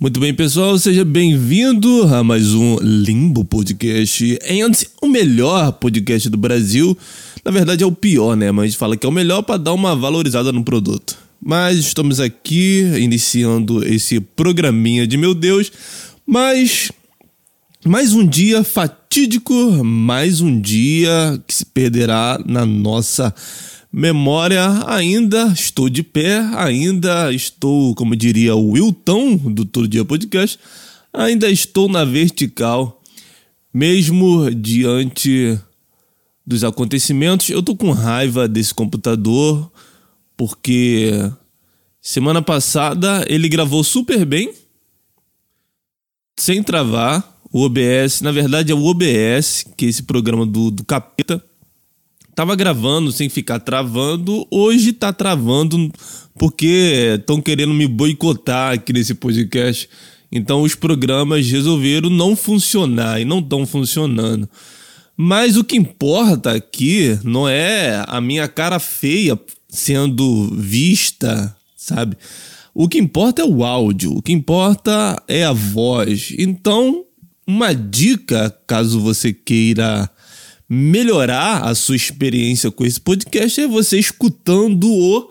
Muito bem, pessoal, seja bem-vindo a mais um Limbo Podcast. Em o melhor podcast do Brasil. Na verdade, é o pior, né? Mas fala que é o melhor para dar uma valorizada no produto. Mas estamos aqui iniciando esse programinha de meu Deus. Mas mais um dia fatídico, mais um dia que se perderá na nossa memória, ainda estou de pé, ainda estou, como diria o Wilton do Todo Dia Podcast, ainda estou na vertical, mesmo diante dos acontecimentos. Eu tô com raiva desse computador porque semana passada ele gravou super bem, sem travar. O OBS, na verdade é o OBS, que é esse programa do, do capeta tava gravando sem ficar travando, hoje tá travando porque estão querendo me boicotar aqui nesse podcast. Então os programas resolveram não funcionar e não estão funcionando. Mas o que importa aqui não é a minha cara feia sendo vista, sabe? O que importa é o áudio, o que importa é a voz. Então, uma dica, caso você queira melhorar a sua experiência com esse podcast é você escutando-o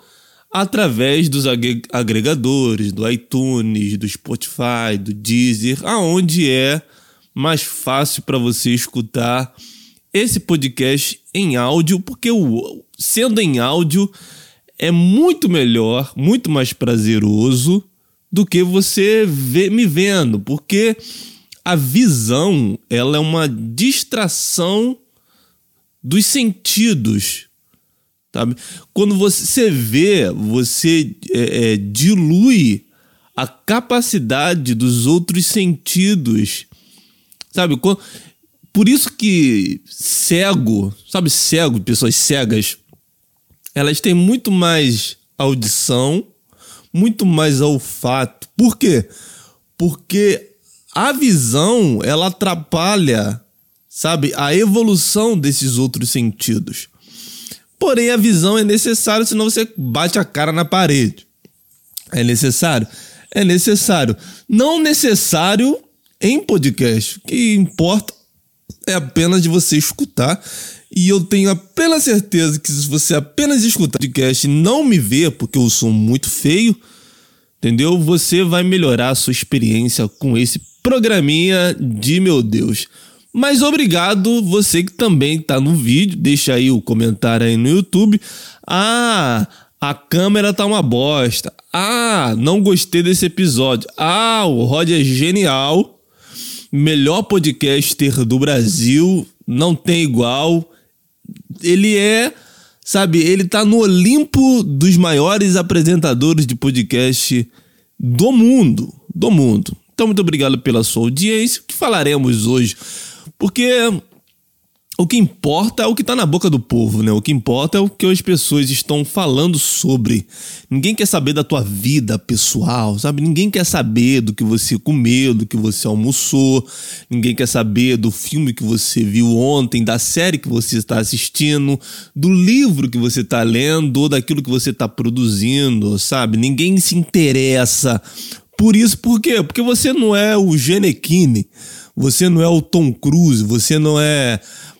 através dos agregadores, do iTunes, do Spotify, do Deezer, aonde é mais fácil para você escutar esse podcast em áudio, porque o, sendo em áudio é muito melhor, muito mais prazeroso do que você ver, me vendo, porque a visão ela é uma distração dos sentidos. Sabe? Quando você vê, você é, é, dilui a capacidade dos outros sentidos. Sabe? Por isso que cego, sabe, cego, pessoas cegas, elas têm muito mais audição, muito mais olfato. Por quê? Porque a visão, ela atrapalha sabe? A evolução desses outros sentidos. Porém, a visão é necessária, senão você bate a cara na parede. É necessário? É necessário. Não necessário em podcast. O que importa é apenas de você escutar. E eu tenho apenas certeza que se você apenas escutar podcast e não me ver, porque eu sou muito feio, entendeu? Você vai melhorar a sua experiência com esse programinha de meu Deus. Mas obrigado você que também está no vídeo, deixa aí o comentário aí no YouTube. Ah, a câmera tá uma bosta. Ah, não gostei desse episódio. Ah, o Rod é genial. Melhor podcaster do Brasil, não tem igual. Ele é, sabe, ele tá no Olimpo dos maiores apresentadores de podcast do mundo, do mundo. Então muito obrigado pela sua audiência. O que falaremos hoje? Porque o que importa é o que está na boca do povo, né? O que importa é o que as pessoas estão falando sobre. Ninguém quer saber da tua vida pessoal, sabe? Ninguém quer saber do que você comeu, do que você almoçou. Ninguém quer saber do filme que você viu ontem, da série que você está assistindo, do livro que você está lendo ou daquilo que você está produzindo, sabe? Ninguém se interessa por isso. Por quê? Porque você não é o Genequine você não é o Tom Cruise, você não é,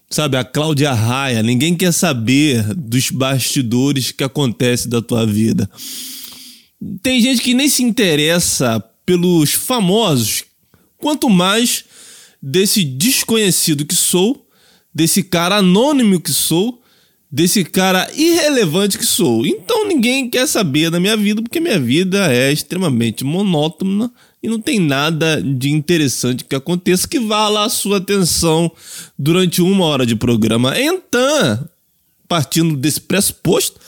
sabe, a Cláudia Raia. Ninguém quer saber dos bastidores que acontecem da tua vida. Tem gente que nem se interessa pelos famosos, quanto mais desse desconhecido que sou, desse cara anônimo que sou, desse cara irrelevante que sou. Então ninguém quer saber da minha vida, porque minha vida é extremamente monótona e não tem nada de interessante que aconteça que vá lá a sua atenção durante uma hora de programa. Então, partindo desse pressuposto,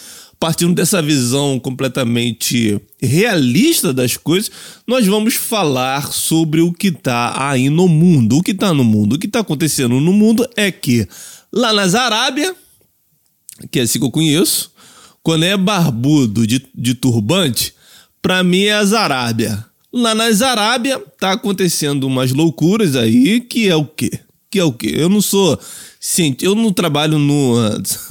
partindo dessa visão completamente realista das coisas, nós vamos falar sobre o que está aí no mundo. O que está no mundo? O que está acontecendo no mundo é que lá nas Arábia, que é assim que eu conheço, quando é barbudo de, de turbante, para mim é as Arábia. Lá nas Arábia tá acontecendo umas loucuras aí, que é o quê? que é o quê? Eu não sou cientista, eu não trabalho no,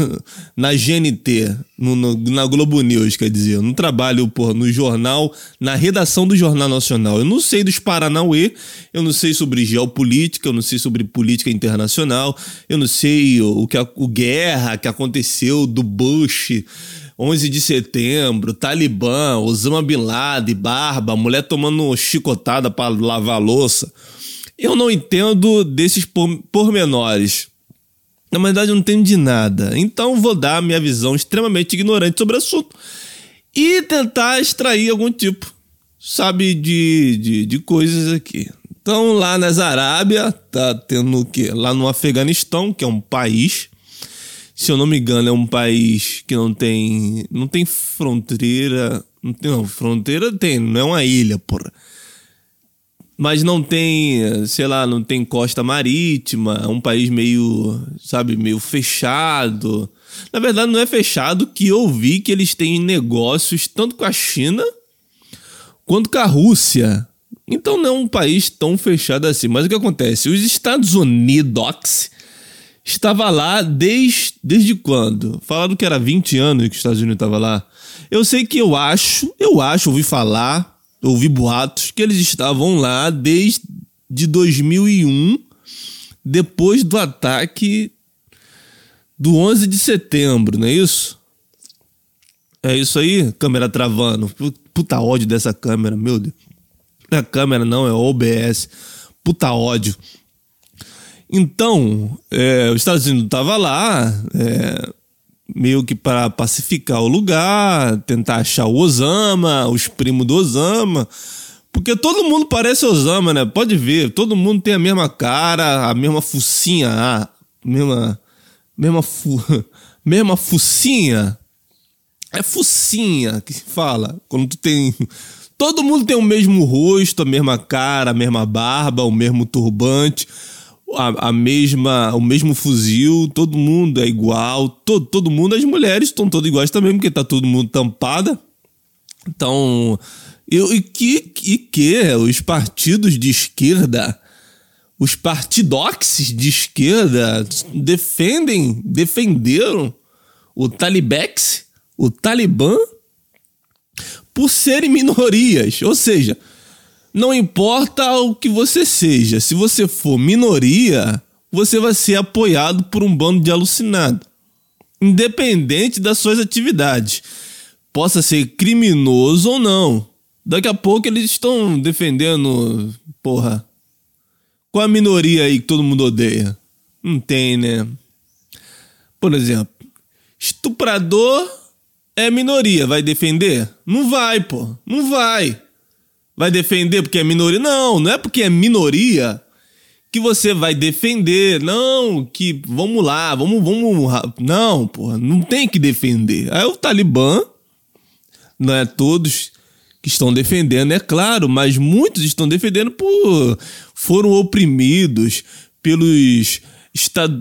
na GNT, no, no, na Globo News, quer dizer, eu não trabalho porra, no jornal, na redação do Jornal Nacional. Eu não sei dos Paranauê, eu não sei sobre geopolítica, eu não sei sobre política internacional, eu não sei o, o que a o guerra que aconteceu do Bush. 11 de setembro, Talibã, Osama Bin Laden, barba, mulher tomando chicotada para lavar louça. Eu não entendo desses pormenores. Na verdade, eu não entendo de nada. Então, vou dar minha visão extremamente ignorante sobre o assunto e tentar extrair algum tipo, sabe, de, de, de coisas aqui. Então, lá nas Arábia, tá tendo o quê? Lá no Afeganistão, que é um país, se eu não me engano, é um país que não tem, não tem fronteira. Não, tem, não, fronteira tem, não é uma ilha, porra mas não tem, sei lá, não tem costa marítima, é um país meio, sabe, meio fechado. Na verdade, não é fechado que eu vi que eles têm negócios tanto com a China quanto com a Rússia. Então não é um país tão fechado assim. Mas o que acontece? Os Estados Unidos estava lá desde, desde quando? Falaram que era 20 anos que os Estados Unidos estava lá. Eu sei que eu acho, eu acho, ouvi falar, ouvi boatos que eles estavam lá desde 2001, depois do ataque do 11 de setembro, não é isso? É isso aí, câmera travando. Puta ódio dessa câmera, meu Deus. Não é câmera, não, é OBS. Puta ódio. Então, é, os Estados Unidos estavam lá, é, meio que para pacificar o lugar, tentar achar o Osama, os primos do Osama. Porque todo mundo parece Osama, né? Pode ver, todo mundo tem a mesma cara, a mesma focinha, a mesma mesma fu, mesma focinha. É focinha que se fala quando tu tem todo mundo tem o mesmo rosto, a mesma cara, a mesma barba, o mesmo turbante a, a, mesma, o mesmo fuzil, todo mundo é igual, todo, todo mundo, as mulheres estão todas iguais também, porque tá todo mundo tampada. Então, eu, e, que, e que os partidos de esquerda, os partidoxes de esquerda defendem, defenderam o Talibex, o Talibã, por serem minorias. Ou seja, não importa o que você seja, se você for minoria, você vai ser apoiado por um bando de alucinado. Independente das suas atividades. Possa ser criminoso ou não. Daqui a pouco eles estão defendendo, porra. Qual a minoria aí que todo mundo odeia? Não tem, né? Por exemplo, estuprador é minoria, vai defender? Não vai, pô. Não vai vai defender porque é minoria. Não, não é porque é minoria que você vai defender. Não, que vamos lá, vamos, vamos. Não, porra, não tem que defender. Aí o Talibã, não é todos que estão defendendo, é claro, mas muitos estão defendendo por foram oprimidos pelos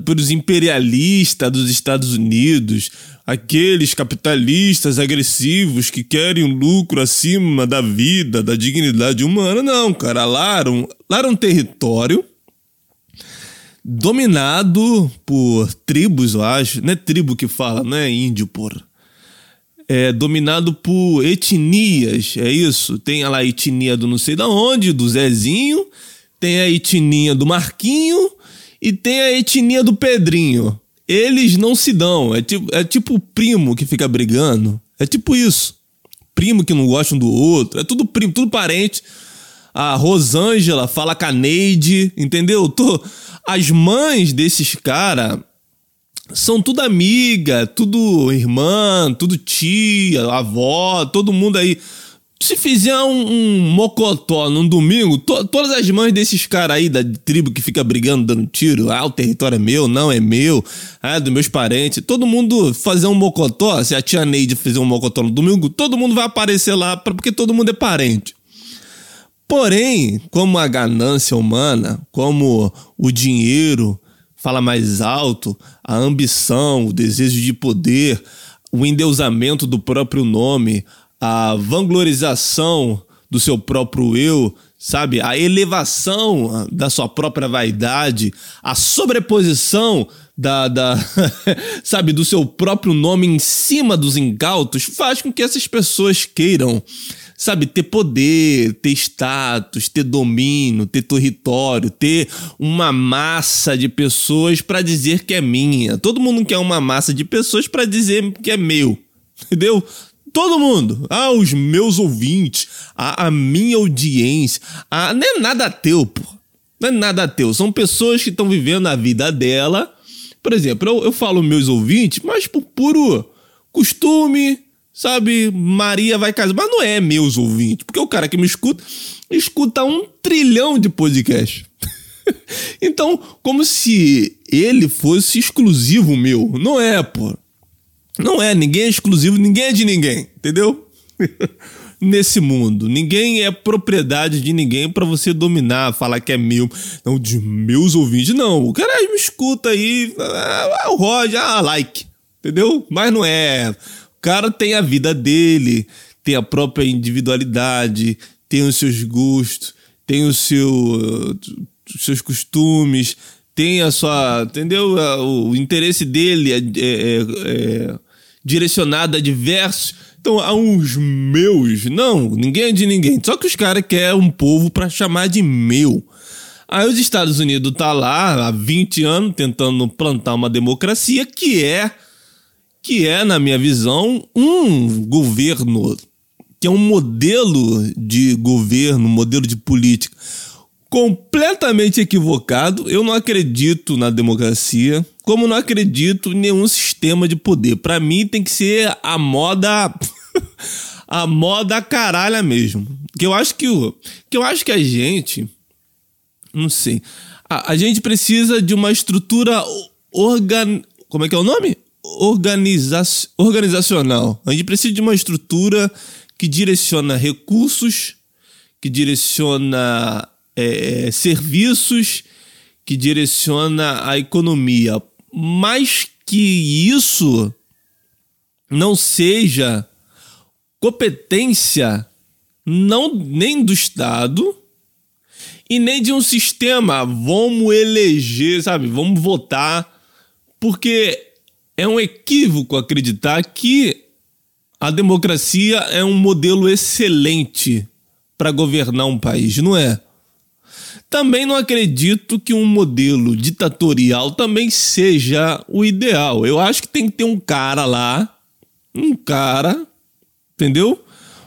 pelos imperialistas dos Estados Unidos, aqueles capitalistas agressivos que querem um lucro acima da vida, da dignidade humana. Não, cara, lá era um, lá era um território dominado por tribos, eu acho. Não é tribo que fala, não é índio, porra. É dominado por etnias, é isso? Tem lá a etnia do não sei da onde, do Zezinho, tem a etnia do Marquinho e tem a etnia do Pedrinho eles não se dão. É tipo, é tipo o primo que fica brigando. É tipo isso. Primo que não gosta um do outro. É tudo primo, tudo parente. A Rosângela fala com a Neide, entendeu? Tô... As mães desses caras são tudo amiga, tudo irmã, tudo tia, avó, todo mundo aí se fizer um, um mocotó num domingo, to, todas as mães desses caras aí da tribo que fica brigando, dando tiro, ah, o território é meu, não é meu, ah, é dos meus parentes, todo mundo fazer um mocotó, se a tia Neide fizer um mocotó no domingo, todo mundo vai aparecer lá, porque todo mundo é parente. Porém, como a ganância humana, como o dinheiro fala mais alto, a ambição, o desejo de poder, o endeusamento do próprio nome, a vanglorização do seu próprio eu sabe? A elevação da sua própria vaidade, a sobreposição da, da sabe, do seu próprio nome em cima dos incautos faz com que essas pessoas queiram sabe, ter poder, ter status, ter domínio, ter território, ter uma massa de pessoas para dizer que é minha. Todo mundo quer uma massa de pessoas para dizer que é meu. Entendeu? Todo mundo. Ah, os meus ouvintes, a, a minha audiência. Ah, não é nada teu, pô. Não é nada teu. São pessoas que estão vivendo a vida dela. Por exemplo, eu, eu falo meus ouvintes, mas por puro costume, sabe, Maria vai casar. Mas não é meus ouvintes, porque o cara que me escuta, escuta um trilhão de podcast. então, como se ele fosse exclusivo meu. Não é, pô. Não é, ninguém é exclusivo, ninguém é de ninguém, entendeu? Nesse mundo, ninguém é propriedade de ninguém para você dominar, falar que é meu, não de meus ouvintes, não. O cara me escuta aí, ah, o Roger, ah, like, entendeu? Mas não é cara tem a vida dele, tem a própria individualidade, tem os seus gostos, tem o seu, os seus costumes, tem a sua. Entendeu? O interesse dele é, é, é direcionado a diversos. Então, a uns meus. Não, ninguém é de ninguém. Só que os caras querem um povo para chamar de meu. Aí os Estados Unidos tá lá há 20 anos tentando plantar uma democracia que é que é, na minha visão, um governo que é um modelo de governo, modelo de política completamente equivocado. Eu não acredito na democracia, como não acredito em nenhum sistema de poder. Para mim tem que ser a moda a moda caralha mesmo. Que eu acho que o que eu acho que a gente não sei. A, a gente precisa de uma estrutura organ como é que é o nome? organiza organizacional. A gente precisa de uma estrutura que direciona recursos, que direciona é, serviços, que direciona a economia. Mas que isso não seja competência não nem do Estado e nem de um sistema. Vamos eleger, sabe? Vamos votar. Porque é um equívoco acreditar que a democracia é um modelo excelente para governar um país, não é? Também não acredito que um modelo ditatorial também seja o ideal. Eu acho que tem que ter um cara lá, um cara, entendeu?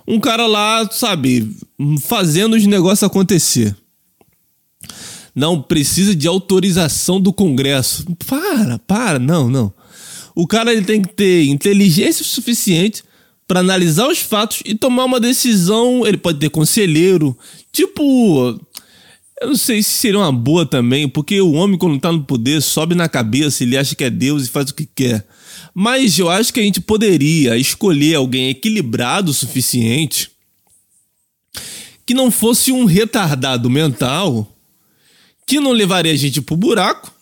Um cara lá, sabe, fazendo os negócios acontecer. Não precisa de autorização do Congresso. Para, para, não, não. O cara ele tem que ter inteligência suficiente para analisar os fatos e tomar uma decisão. Ele pode ter conselheiro, tipo. Eu não sei se seria uma boa também, porque o homem, quando tá no poder, sobe na cabeça, ele acha que é Deus e faz o que quer. Mas eu acho que a gente poderia escolher alguém equilibrado o suficiente que não fosse um retardado mental, que não levaria a gente pro buraco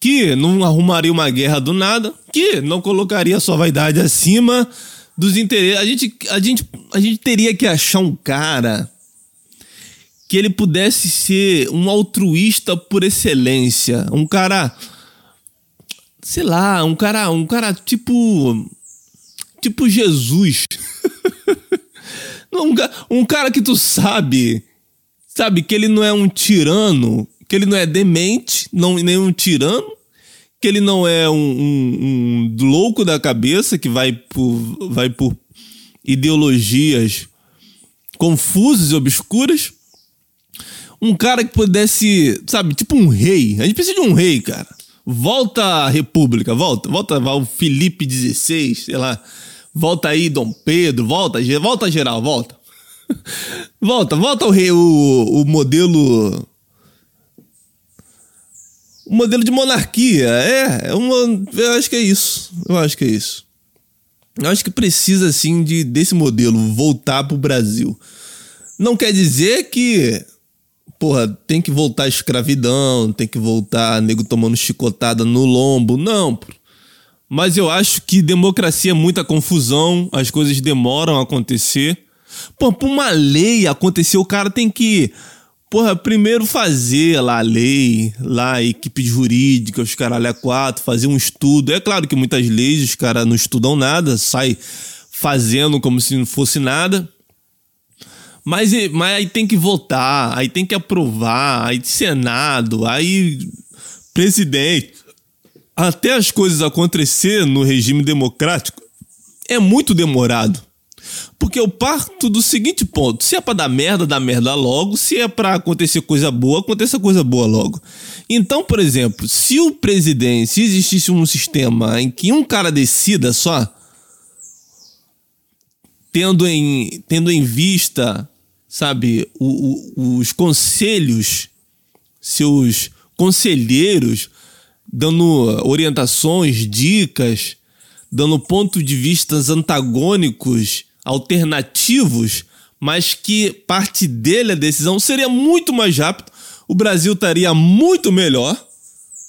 que não arrumaria uma guerra do nada, que não colocaria sua vaidade acima dos interesses. A gente, a gente, a gente teria que achar um cara que ele pudesse ser um altruísta por excelência, um cara sei lá, um cara, um cara tipo tipo Jesus. um, um cara que tu sabe, sabe que ele não é um tirano, que ele não é demente, não nem um tirano, que ele não é um, um, um louco da cabeça que vai por, vai por ideologias confusas e obscuras. Um cara que pudesse, sabe, tipo um rei. A gente precisa de um rei, cara. Volta a República, volta, volta o Felipe XVI, sei lá. Volta aí Dom Pedro, volta, volta geral, volta. volta, volta o rei, o, o modelo o modelo de monarquia. É, é uma, eu acho que é isso. Eu acho que é isso. Eu acho que precisa, assim, de, desse modelo voltar pro Brasil. Não quer dizer que, porra, tem que voltar a escravidão, tem que voltar nego tomando chicotada no lombo. Não, Mas eu acho que democracia é muita confusão, as coisas demoram a acontecer. Pô, pra uma lei acontecer, o cara tem que, porra, primeiro fazer lá a lei, lá a equipe jurídica, os caralho a quatro, fazer um estudo. É claro que muitas leis os caras não estudam nada, sai fazendo como se não fosse nada. Mas, mas aí tem que votar, aí tem que aprovar, aí Senado, aí presidente. Até as coisas acontecer no regime democrático é muito demorado. Porque eu parto do seguinte ponto: se é pra dar merda, dá merda logo. Se é pra acontecer coisa boa, aconteça coisa boa logo. Então, por exemplo, se o presidente, se existisse um sistema em que um cara decida só, tendo em, tendo em vista sabe, o, o, os conselhos, seus conselheiros, dando orientações, dicas, dando pontos de vistas antagônicos, alternativos, mas que parte dele a decisão seria muito mais rápido, o Brasil estaria muito melhor,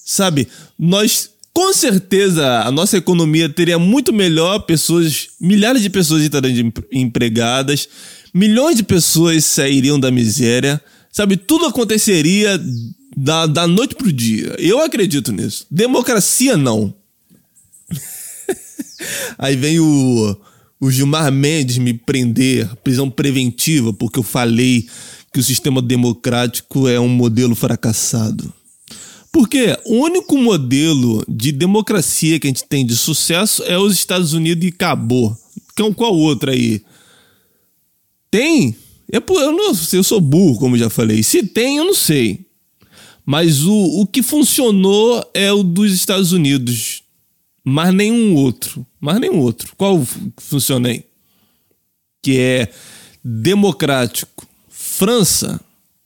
sabe? Nós com certeza a nossa economia teria muito melhor, pessoas, milhares de pessoas estariam empregadas, milhões de pessoas sairiam da miséria, sabe? Tudo aconteceria da, da noite pro dia. Eu acredito nisso. Democracia, não. Aí vem o, o Gilmar Mendes me prender, prisão preventiva, porque eu falei que o sistema democrático é um modelo fracassado. Porque o único modelo de democracia que a gente tem de sucesso é os Estados Unidos e acabou. Qual outro aí? Tem? É eu, não, eu sou burro, como já falei. Se tem, eu não sei. Mas o, o que funcionou é o dos Estados Unidos. Mas nenhum outro. Mas nenhum outro. Qual funciona aí? Que é democrático. França.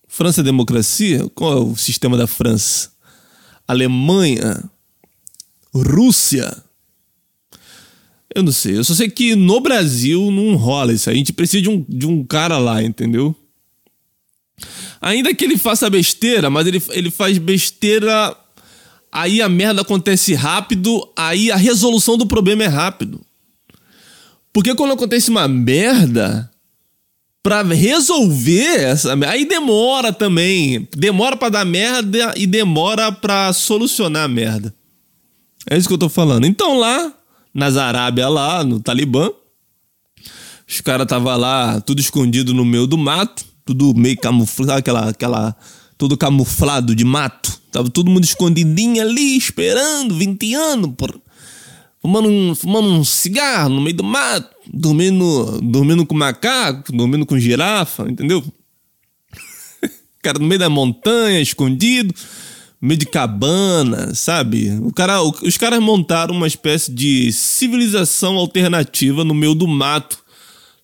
França é democracia? Qual é o sistema da França? Alemanha. Rússia. Eu não sei. Eu só sei que no Brasil não rola isso. A gente precisa de um, de um cara lá, entendeu? Ainda que ele faça besteira, mas ele, ele faz besteira. Aí a merda acontece rápido, aí a resolução do problema é rápido. Porque quando acontece uma merda, pra resolver essa aí demora também. Demora para dar merda e demora para solucionar a merda. É isso que eu tô falando. Então lá, nas Arábia lá, no Talibã. Os caras tava lá, tudo escondido no meio do mato, tudo meio camuflado, aquela, aquela, tudo camuflado de mato. Tava todo mundo escondidinho ali, esperando, 20 anos, por, fumando, um, fumando um cigarro no meio do mato, dormindo, dormindo com macaco, dormindo com girafa, entendeu? cara no meio da montanha, escondido meio de cabana, sabe? O cara, os caras montaram uma espécie de civilização alternativa no meio do mato,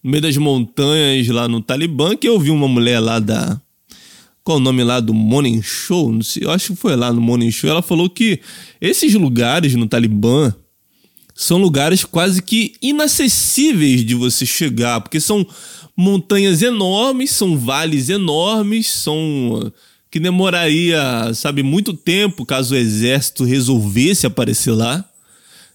no meio das montanhas lá no Talibã, que eu vi uma mulher lá da qual o nome lá do Morning Show, não sei, eu acho que foi lá no Morning Show, ela falou que esses lugares no Talibã são lugares quase que inacessíveis de você chegar, porque são montanhas enormes, são vales enormes, são que demoraria, sabe, muito tempo caso o exército resolvesse aparecer lá.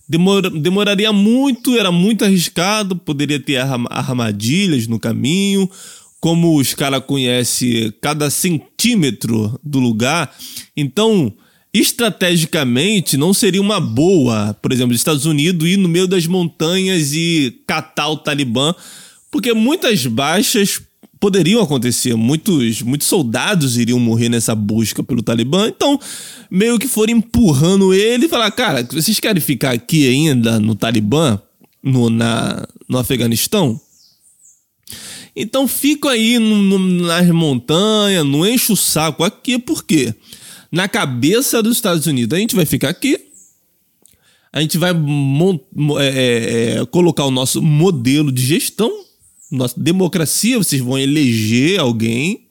Demor, demoraria muito, era muito arriscado, poderia ter armadilhas no caminho. Como os caras conhecem cada centímetro do lugar, então estrategicamente não seria uma boa, por exemplo, os Estados Unidos ir no meio das montanhas e catar o Talibã, porque muitas baixas poderiam acontecer. Muitos, muitos soldados iriam morrer nessa busca pelo Talibã. Então, meio que foram empurrando ele e falar: cara, vocês querem ficar aqui ainda no Talibã, no, na, no Afeganistão? Então fico aí no, no, nas montanhas, não enche o saco aqui, por quê? Na cabeça dos Estados Unidos, a gente vai ficar aqui, a gente vai é, é, é, colocar o nosso modelo de gestão, nossa democracia, vocês vão eleger alguém,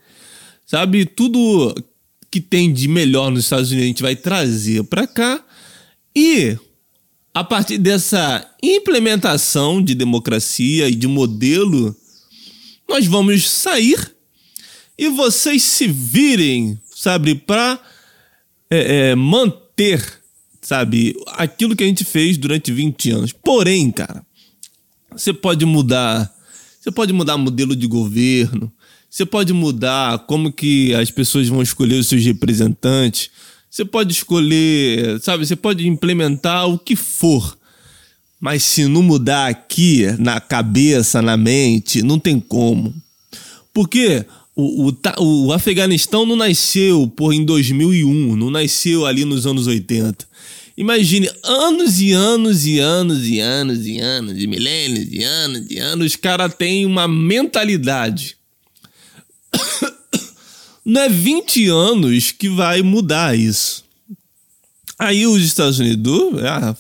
sabe? Tudo que tem de melhor nos Estados Unidos a gente vai trazer para cá e a partir dessa implementação de democracia e de modelo, nós vamos sair e vocês se virem, sabe, para é, é, manter, sabe, aquilo que a gente fez durante 20 anos. Porém, cara, você pode mudar Você pode mudar modelo de governo. Você pode mudar como que as pessoas vão escolher os seus representantes. Você pode escolher, sabe? Você pode implementar o que for. Mas se não mudar aqui, na cabeça, na mente, não tem como. Porque o, o, o Afeganistão não nasceu por em 2001, não nasceu ali nos anos 80. Imagine anos e anos e anos e anos e anos, e milênios e anos e anos, os caras têm uma mentalidade. Não é 20 anos que vai mudar isso. Aí os Estados Unidos, ah,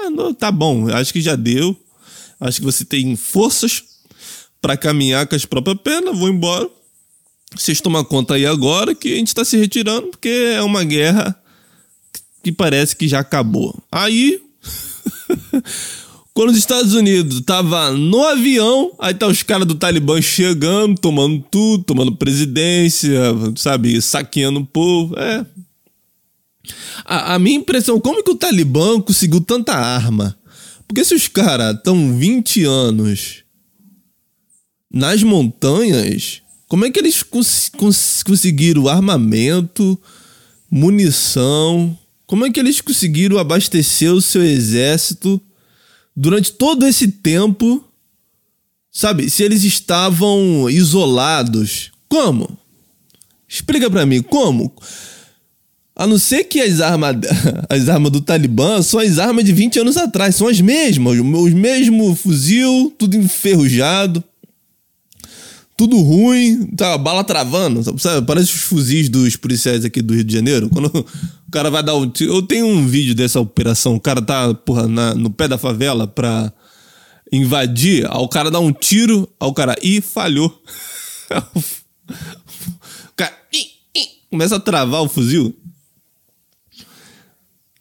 ah tá bom, acho que já deu. Acho que você tem forças para caminhar com as próprias pernas, vou embora. Vocês tomam conta aí agora que a gente está se retirando porque é uma guerra que parece que já acabou. Aí, quando os Estados Unidos tava no avião, aí tá os caras do Talibã chegando, tomando tudo, tomando presidência, sabe, saqueando o povo. É. A, a minha impressão, como que o Talibã conseguiu tanta arma? Porque se os caras estão 20 anos nas montanhas, como é que eles cons cons conseguiram armamento, munição, como é que eles conseguiram abastecer o seu exército durante todo esse tempo? Sabe, se eles estavam isolados, como? Explica para mim, como? A não ser que as armas, as armas do Talibã são as armas de 20 anos atrás, são as mesmas, os mesmos fuzil, tudo enferrujado tudo ruim, tá, bala travando, sabe? Parece os fuzis dos policiais aqui do Rio de Janeiro. Quando cara vai dar um tiro. Eu tenho um vídeo dessa operação. O cara tá, porra, na, no pé da favela pra invadir. Aí o cara dá um tiro, aí o cara, ih, falhou. o cara, ih, ih, começa a travar o fuzil.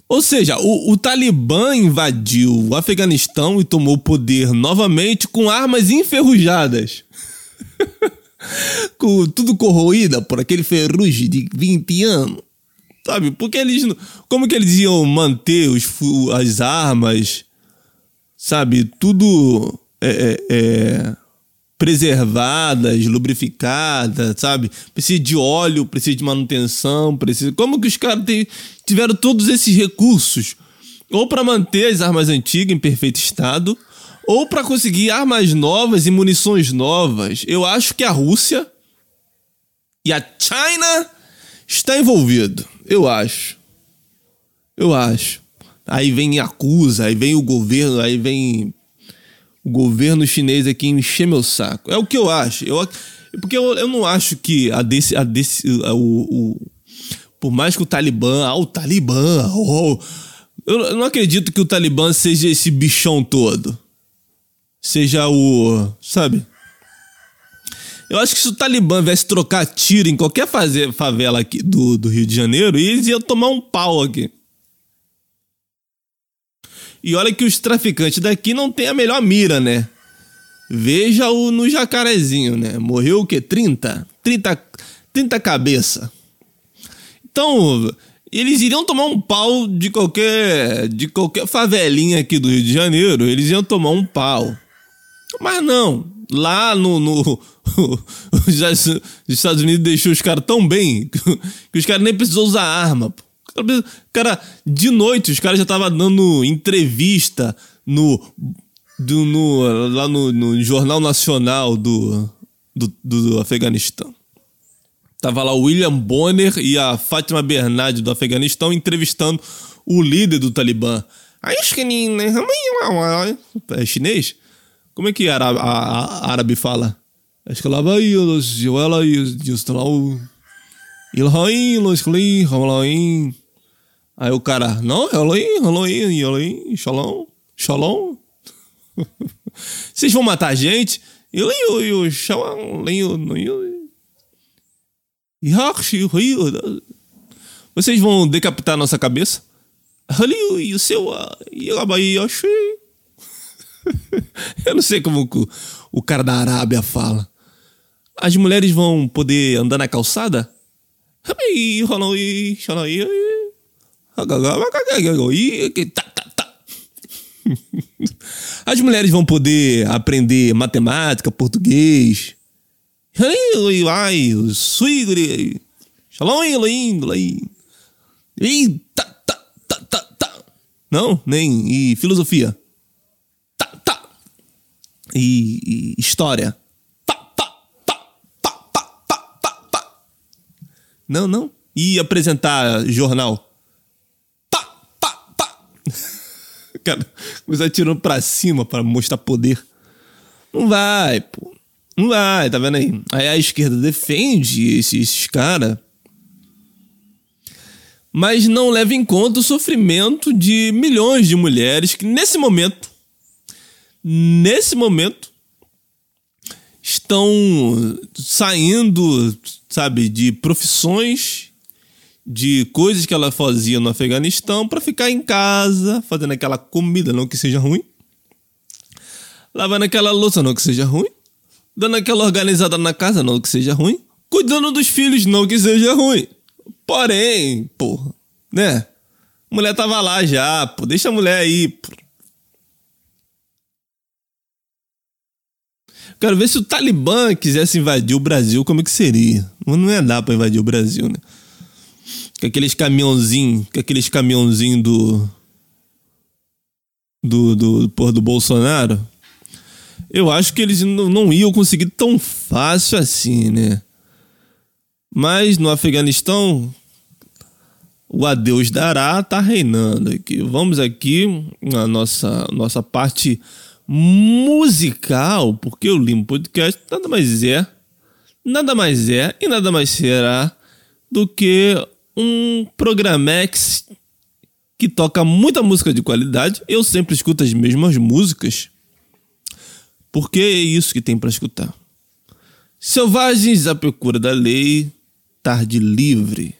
Ou seja, o, o Talibã invadiu o Afeganistão e tomou poder novamente com armas enferrujadas. Com tudo corroída por aquele ferrugem de 20 anos. Sabe? Porque eles. Como que eles iam manter os, as armas? Sabe? Tudo. É, é, é, preservadas, lubrificadas, sabe? Precisa de óleo, precisa de manutenção, precisa. Como que os caras tiveram todos esses recursos? Ou para manter as armas antigas em perfeito estado, ou para conseguir armas novas e munições novas. Eu acho que a Rússia e a China está envolvido. Eu acho. Eu acho. Aí vem acusa, aí vem o governo, aí vem o governo chinês aqui encher meu saco. É o que eu acho. Eu, porque eu, eu não acho que a desse, a desse a, o, o, por mais que o Talibã, ah, o Talibã, oh, eu, eu não acredito que o Talibã seja esse bichão todo seja o. Sabe? Eu acho que se o Talibã viesse trocar tiro em qualquer favela aqui do, do Rio de Janeiro, eles iam tomar um pau aqui. E olha que os traficantes daqui não têm a melhor mira, né? Veja o no jacarezinho, né? Morreu o quê? 30? 30, 30 cabeça. Então, eles iriam tomar um pau de qualquer de qualquer favelinha aqui do Rio de Janeiro, eles iam tomar um pau. Mas não, lá no, no os Estados Unidos deixou os caras tão bem que os caras nem precisou usar arma. Cara, de noite os caras já estavam dando entrevista no, do, no lá no, no, Jornal Nacional do, do, do Afeganistão. Tava lá o William Bonner e a Fátima Bernardi do Afeganistão entrevistando o líder do Talibã. Aí é chinês? Como é que a, a, a árabe fala? Acho que ela vai ela Aí o cara, não, Elohim, Elohim, Elohim, Shalom, Shalom. Vocês vão matar a gente? Vocês vão decapitar nossa cabeça? o seu, Eu não sei como o, cara da Arábia fala. As mulheres vão poder andar na calçada? As mulheres vão poder aprender matemática, português. Não, nem. E filosofia. Tá, tá. E, e história. Pá, pá, pá, pá. Não, não. E apresentar jornal. Cara, começar tirando pra cima para mostrar poder. Não vai, pô. Não vai, tá vendo aí? Aí a esquerda defende esses, esses caras mas não leva em conta o sofrimento de milhões de mulheres que nesse momento, nesse momento, estão saindo, sabe, de profissões, de coisas que ela fazia no Afeganistão para ficar em casa, fazendo aquela comida, não que seja ruim, lavando aquela louça, não que seja ruim, dando aquela organizada na casa, não que seja ruim, cuidando dos filhos, não que seja ruim. Porém, porra, né? A mulher tava lá já, pô, deixa a mulher aí, pô. Quero ver se o Talibã quisesse invadir o Brasil, como é que seria? Não ia dar pra invadir o Brasil, né? Com aqueles caminhãozinhos, com aqueles caminhãozinhos do, do, do, do, do Bolsonaro. Eu acho que eles não, não iam conseguir tão fácil assim, né? Mas no Afeganistão, o adeus dará tá reinando aqui. Vamos aqui na nossa, nossa parte musical, porque o Limo Podcast nada mais é, nada mais é e nada mais será do que um Programex que toca muita música de qualidade. Eu sempre escuto as mesmas músicas, porque é isso que tem para escutar. Selvagens à procura da lei, tarde livre.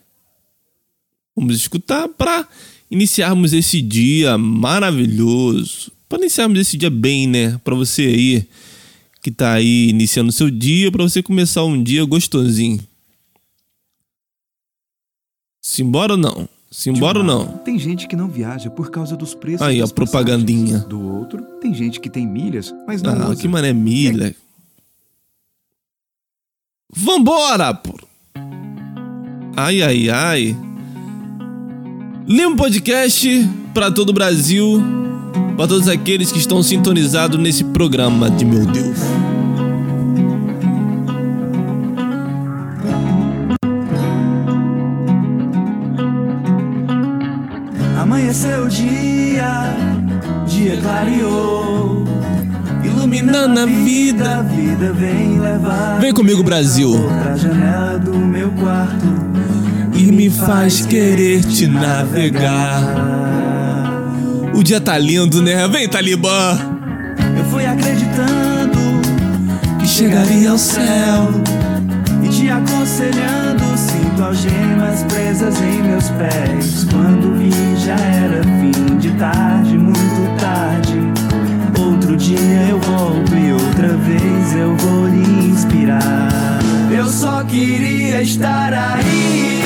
Vamos escutar para iniciarmos esse dia maravilhoso. Para iniciarmos esse dia bem, né? Para você aí que tá aí iniciando o seu dia, para você começar um dia gostosinho. Simbora ou não? Simbora ou não? Tem gente que não viaja por causa dos preços. Aí, a propagandinha. Do outro, tem gente que tem milhas, mas não ah, usa. que mané milha. Vambora, pô! Ai, ai, ai. Limo Podcast para todo o Brasil, para todos aqueles que estão sintonizados nesse programa de meu Deus. Amanheceu o dia, dia clareou. Iluminando a vida, a vida vem levar. Vem comigo, Brasil. Pra janela do meu quarto e me faz querer te navegar. O dia tá lindo, né? Vem, Talibã! Eu fui acreditando que chegaria ao céu e te aconselhando. Sinto algemas presas em meus pés. Quando vi, já era fim de tarde, muito tarde. Outro dia eu volto e outra vez eu vou lhe inspirar. Eu só queria estar aí.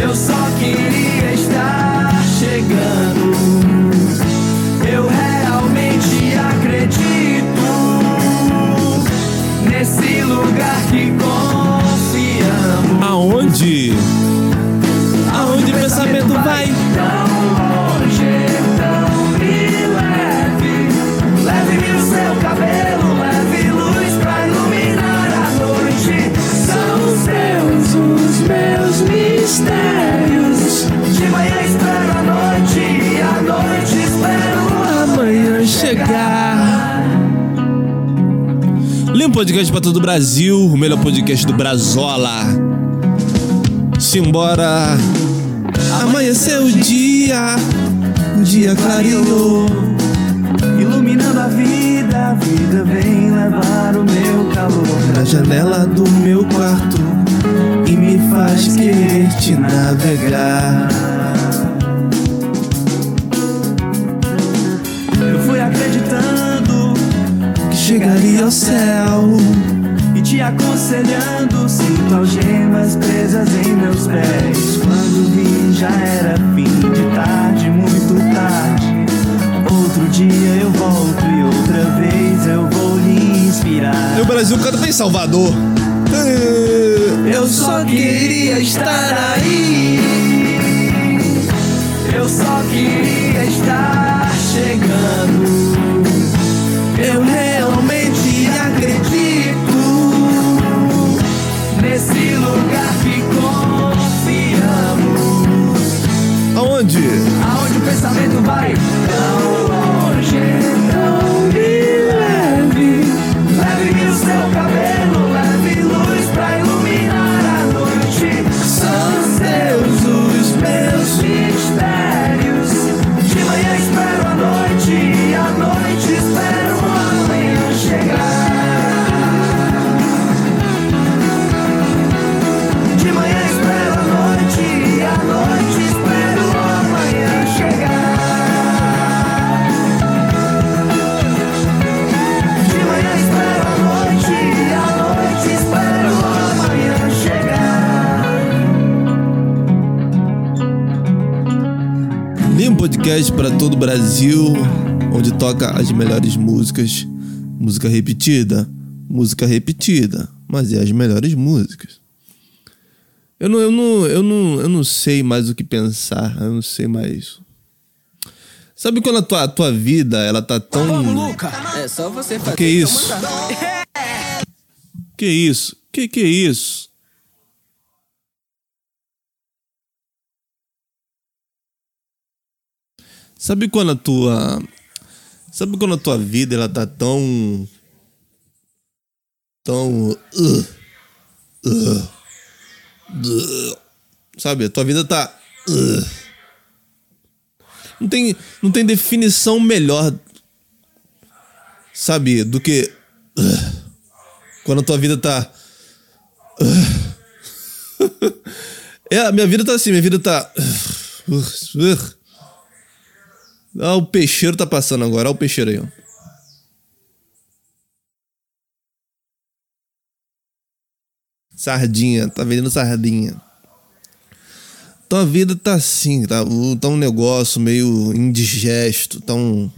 Eu só queria estar chegando. Eu realmente acredito nesse lugar que confiamos. Aonde? Aonde o pensamento vai? Tão longe, tão me leve. Leve-me o seu cabelo, leve luz pra iluminar a noite. São seus os meus mistérios. Podcast para todo o Brasil, o melhor podcast do Brazola. Simbora. Amanheceu o dia, o dia clareou. Iluminando a vida, a vida vem levar o meu calor Na janela do meu quarto e me faz querer te navegar. chegaria ao céu. E te aconselhando, sinto algemas presas em meus pés. Quando vi, já era fim de tarde, muito tarde. Outro dia eu volto e outra vez eu vou lhe inspirar. E o Brasil canta em Salvador. É. Eu só queria estar aí. Eu só queria estar chegando. Eu Aonde? Aonde o pensamento vai tão longe, tão me leve. Leve o seu cabelo, podcast para todo o Brasil, onde toca as melhores músicas. Música repetida, música repetida, mas é as melhores músicas. Eu não, eu não, eu não, eu não sei mais o que pensar, eu não sei mais. Sabe quando a tua, a tua vida, ela tá tão... Luca, é só você fazer. Que isso? Que isso? Que que é isso? Sabe quando a tua Sabe quando a tua vida ela tá tão tão uh, uh, uh, sabe? A tua vida tá uh. não tem não tem definição melhor sabe, do que uh, quando a tua vida tá uh. é, a minha vida tá assim, minha vida tá. Ah, o peixeiro tá passando agora. Olha o peixeiro aí, ó. Sardinha, tá vendendo sardinha. Então a vida tá assim, tá, tá um negócio meio indigesto, tá um.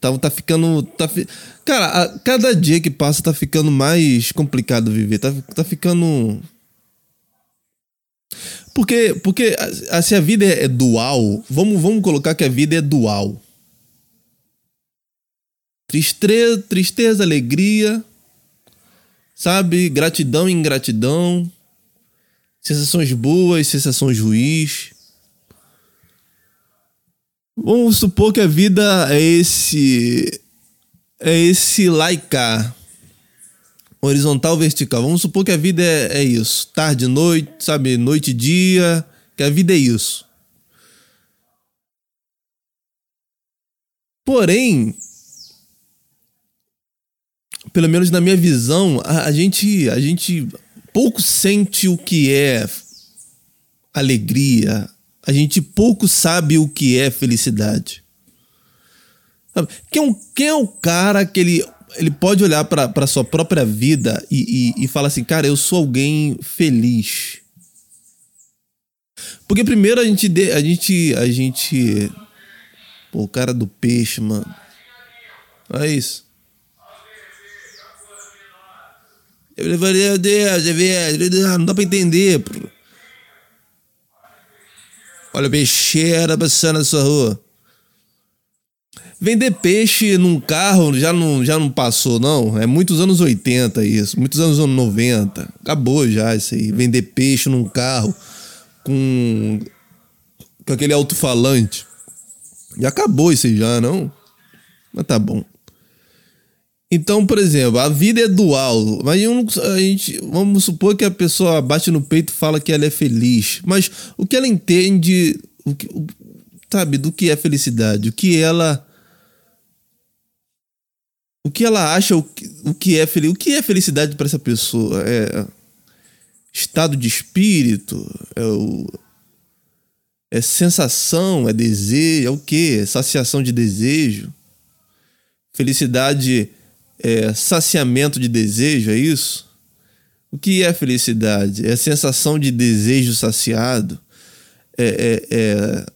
Tá, tá ficando. Tá, fi- cara, a- cada dia que passa tá ficando mais complicado viver. Tá, tá ficando. Porque, porque a- a- se a vida é, é dual, vamos, vamos colocar que a vida é dual. Tristeza, tristeza, alegria, sabe? Gratidão e ingratidão. Sensações boas, sensações ruins. Vamos supor que a vida é esse. É esse laicar. Horizontal, vertical. Vamos supor que a vida é, é isso. Tarde, noite, sabe? Noite dia. Que a vida é isso. Porém, pelo menos na minha visão, a, a gente, a gente pouco sente o que é alegria. A gente pouco sabe o que é felicidade. Sabe? Quem é, um, quem é o cara que ele, ele pode olhar para sua própria vida e, e, e falar assim, cara, eu sou alguém feliz. Porque primeiro a gente. de- A gente. A gente. Pô, o cara do peixe, mano. Olha isso. Eu levaria, meu Deus, é verdade, não dá pra entender, pô. Olha peixeira passando na sua rua. Vender peixe num carro já não, já não passou, não. É muitos anos 80 isso. Muitos anos 90. Acabou já isso aí. Vender peixe num carro com, com aquele alto-falante. Já acabou isso aí já, não? Mas tá bom. Então, por exemplo, a vida é dual. Mas a gente, vamos supor que a pessoa bate no peito e fala que ela é feliz. Mas o que ela entende, o que, o- sabe, do que é felicidade? O que ela. O que ela acha o que, o que é feliz? O que é felicidade para essa pessoa? É estado de espírito? É o é sensação, é desejo, é o quê? É saciação de desejo? Felicidade é saciamento de desejo, é isso? O que é felicidade? É sensação de desejo saciado? É, é, é...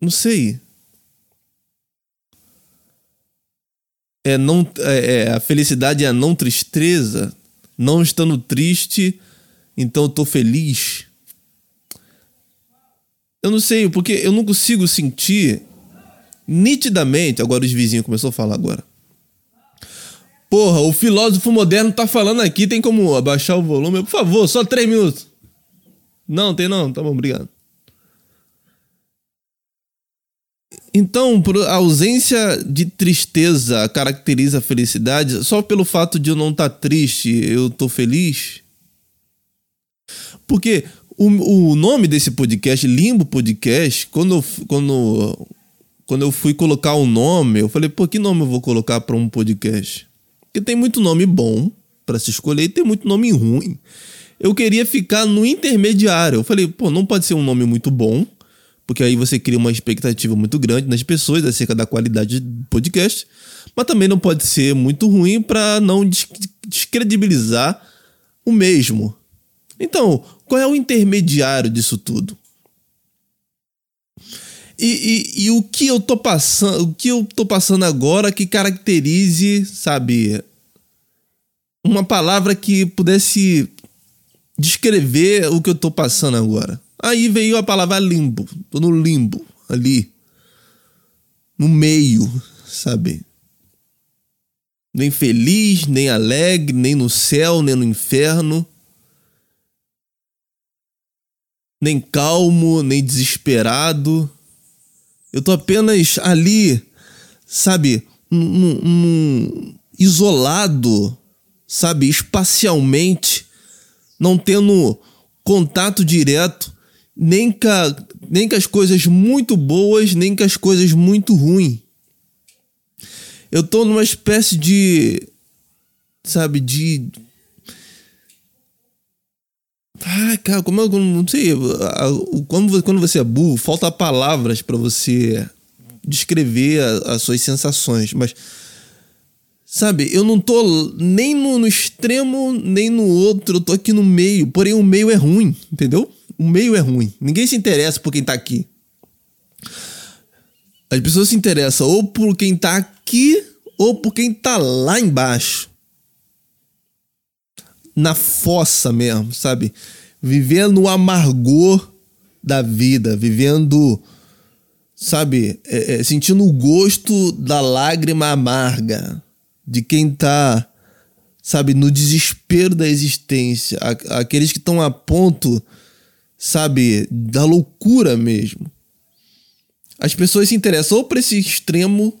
Não sei. É não é, é, a felicidade é a não tristeza, não estando triste, então eu tô feliz. Eu não sei, porque eu não consigo sentir nitidamente. Agora os vizinhos começou a falar agora. Porra, o filósofo moderno tá falando aqui, tem como abaixar o volume? Por favor, só três minutos. Não, tem não, tá bom, obrigado. Então, por ausência de tristeza caracteriza a felicidade, só pelo fato de eu não estar tá triste, eu tô feliz? Porque o, o nome desse podcast, Limbo Podcast, quando eu, quando, quando eu fui colocar o um nome, eu falei, pô, que nome eu vou colocar para um podcast? Porque tem muito nome bom para se escolher e tem muito nome ruim. Eu queria ficar no intermediário. Eu falei, pô, não pode ser um nome muito bom, porque aí você cria uma expectativa muito grande nas pessoas acerca da qualidade do podcast, mas também não pode ser muito ruim para não descredibilizar o mesmo. Então, qual é o intermediário disso tudo? E, e, e, o que eu tô passando, o que eu tô passando agora que caracterize, sabe, uma palavra que pudesse descrever o que eu tô passando agora. Aí veio a palavra limbo. Tô no limbo, ali. No meio, sabe? Nem feliz, nem alegre, nem no céu, nem no inferno. Nem calmo, nem desesperado eu tô apenas ali, sabe, num, num, isolado, sabe, espacialmente, não tendo contato direto, nem com, a, nem com as coisas muito boas, nem com as coisas muito ruins. Eu tô numa espécie de, sabe, de ah, cara, como eu não sei, quando, você é burro, falta palavras para você descrever as suas sensações, mas sabe, eu não tô nem no, no, extremo, nem no outro, eu tô aqui no meio, porém o meio é ruim, entendeu? O meio é ruim. Ninguém se interessa por quem tá aqui. As pessoas se interessam ou por quem tá aqui ou por quem tá lá embaixo na fossa mesmo, sabe? Vivendo o amargor da vida, vivendo, sabe, é, é, sentindo o gosto da lágrima amarga de quem tá, sabe, no desespero da existência, aqueles que estão a ponto, sabe, da loucura mesmo. As pessoas se interessam ou por esse extremo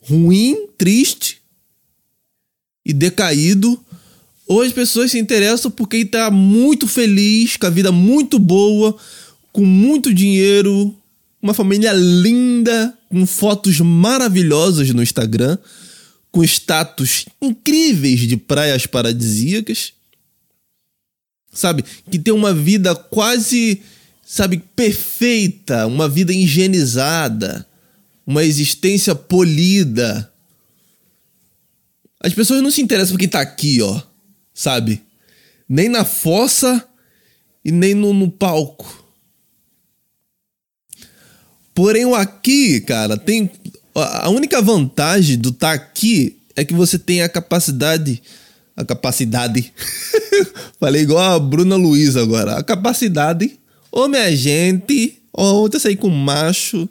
ruim, triste e decaído, ou as pessoas se interessam por quem está muito feliz, com a vida muito boa, com muito dinheiro, uma família linda, com fotos maravilhosas no Instagram, com status incríveis de praias paradisíacas. Sabe? Que tem uma vida quase, sabe, perfeita, uma vida higienizada, uma existência polida. As pessoas não se interessam por quem tá aqui, ó sabe? Nem na fossa e nem no, no palco. Porém, o aqui, cara, tem. A única vantagem do estar tá aqui é que você tem a capacidade. A capacidade. Falei igual a Bruna Luiz agora. A capacidade. Ô, minha gente. Ontem eu saí com macho.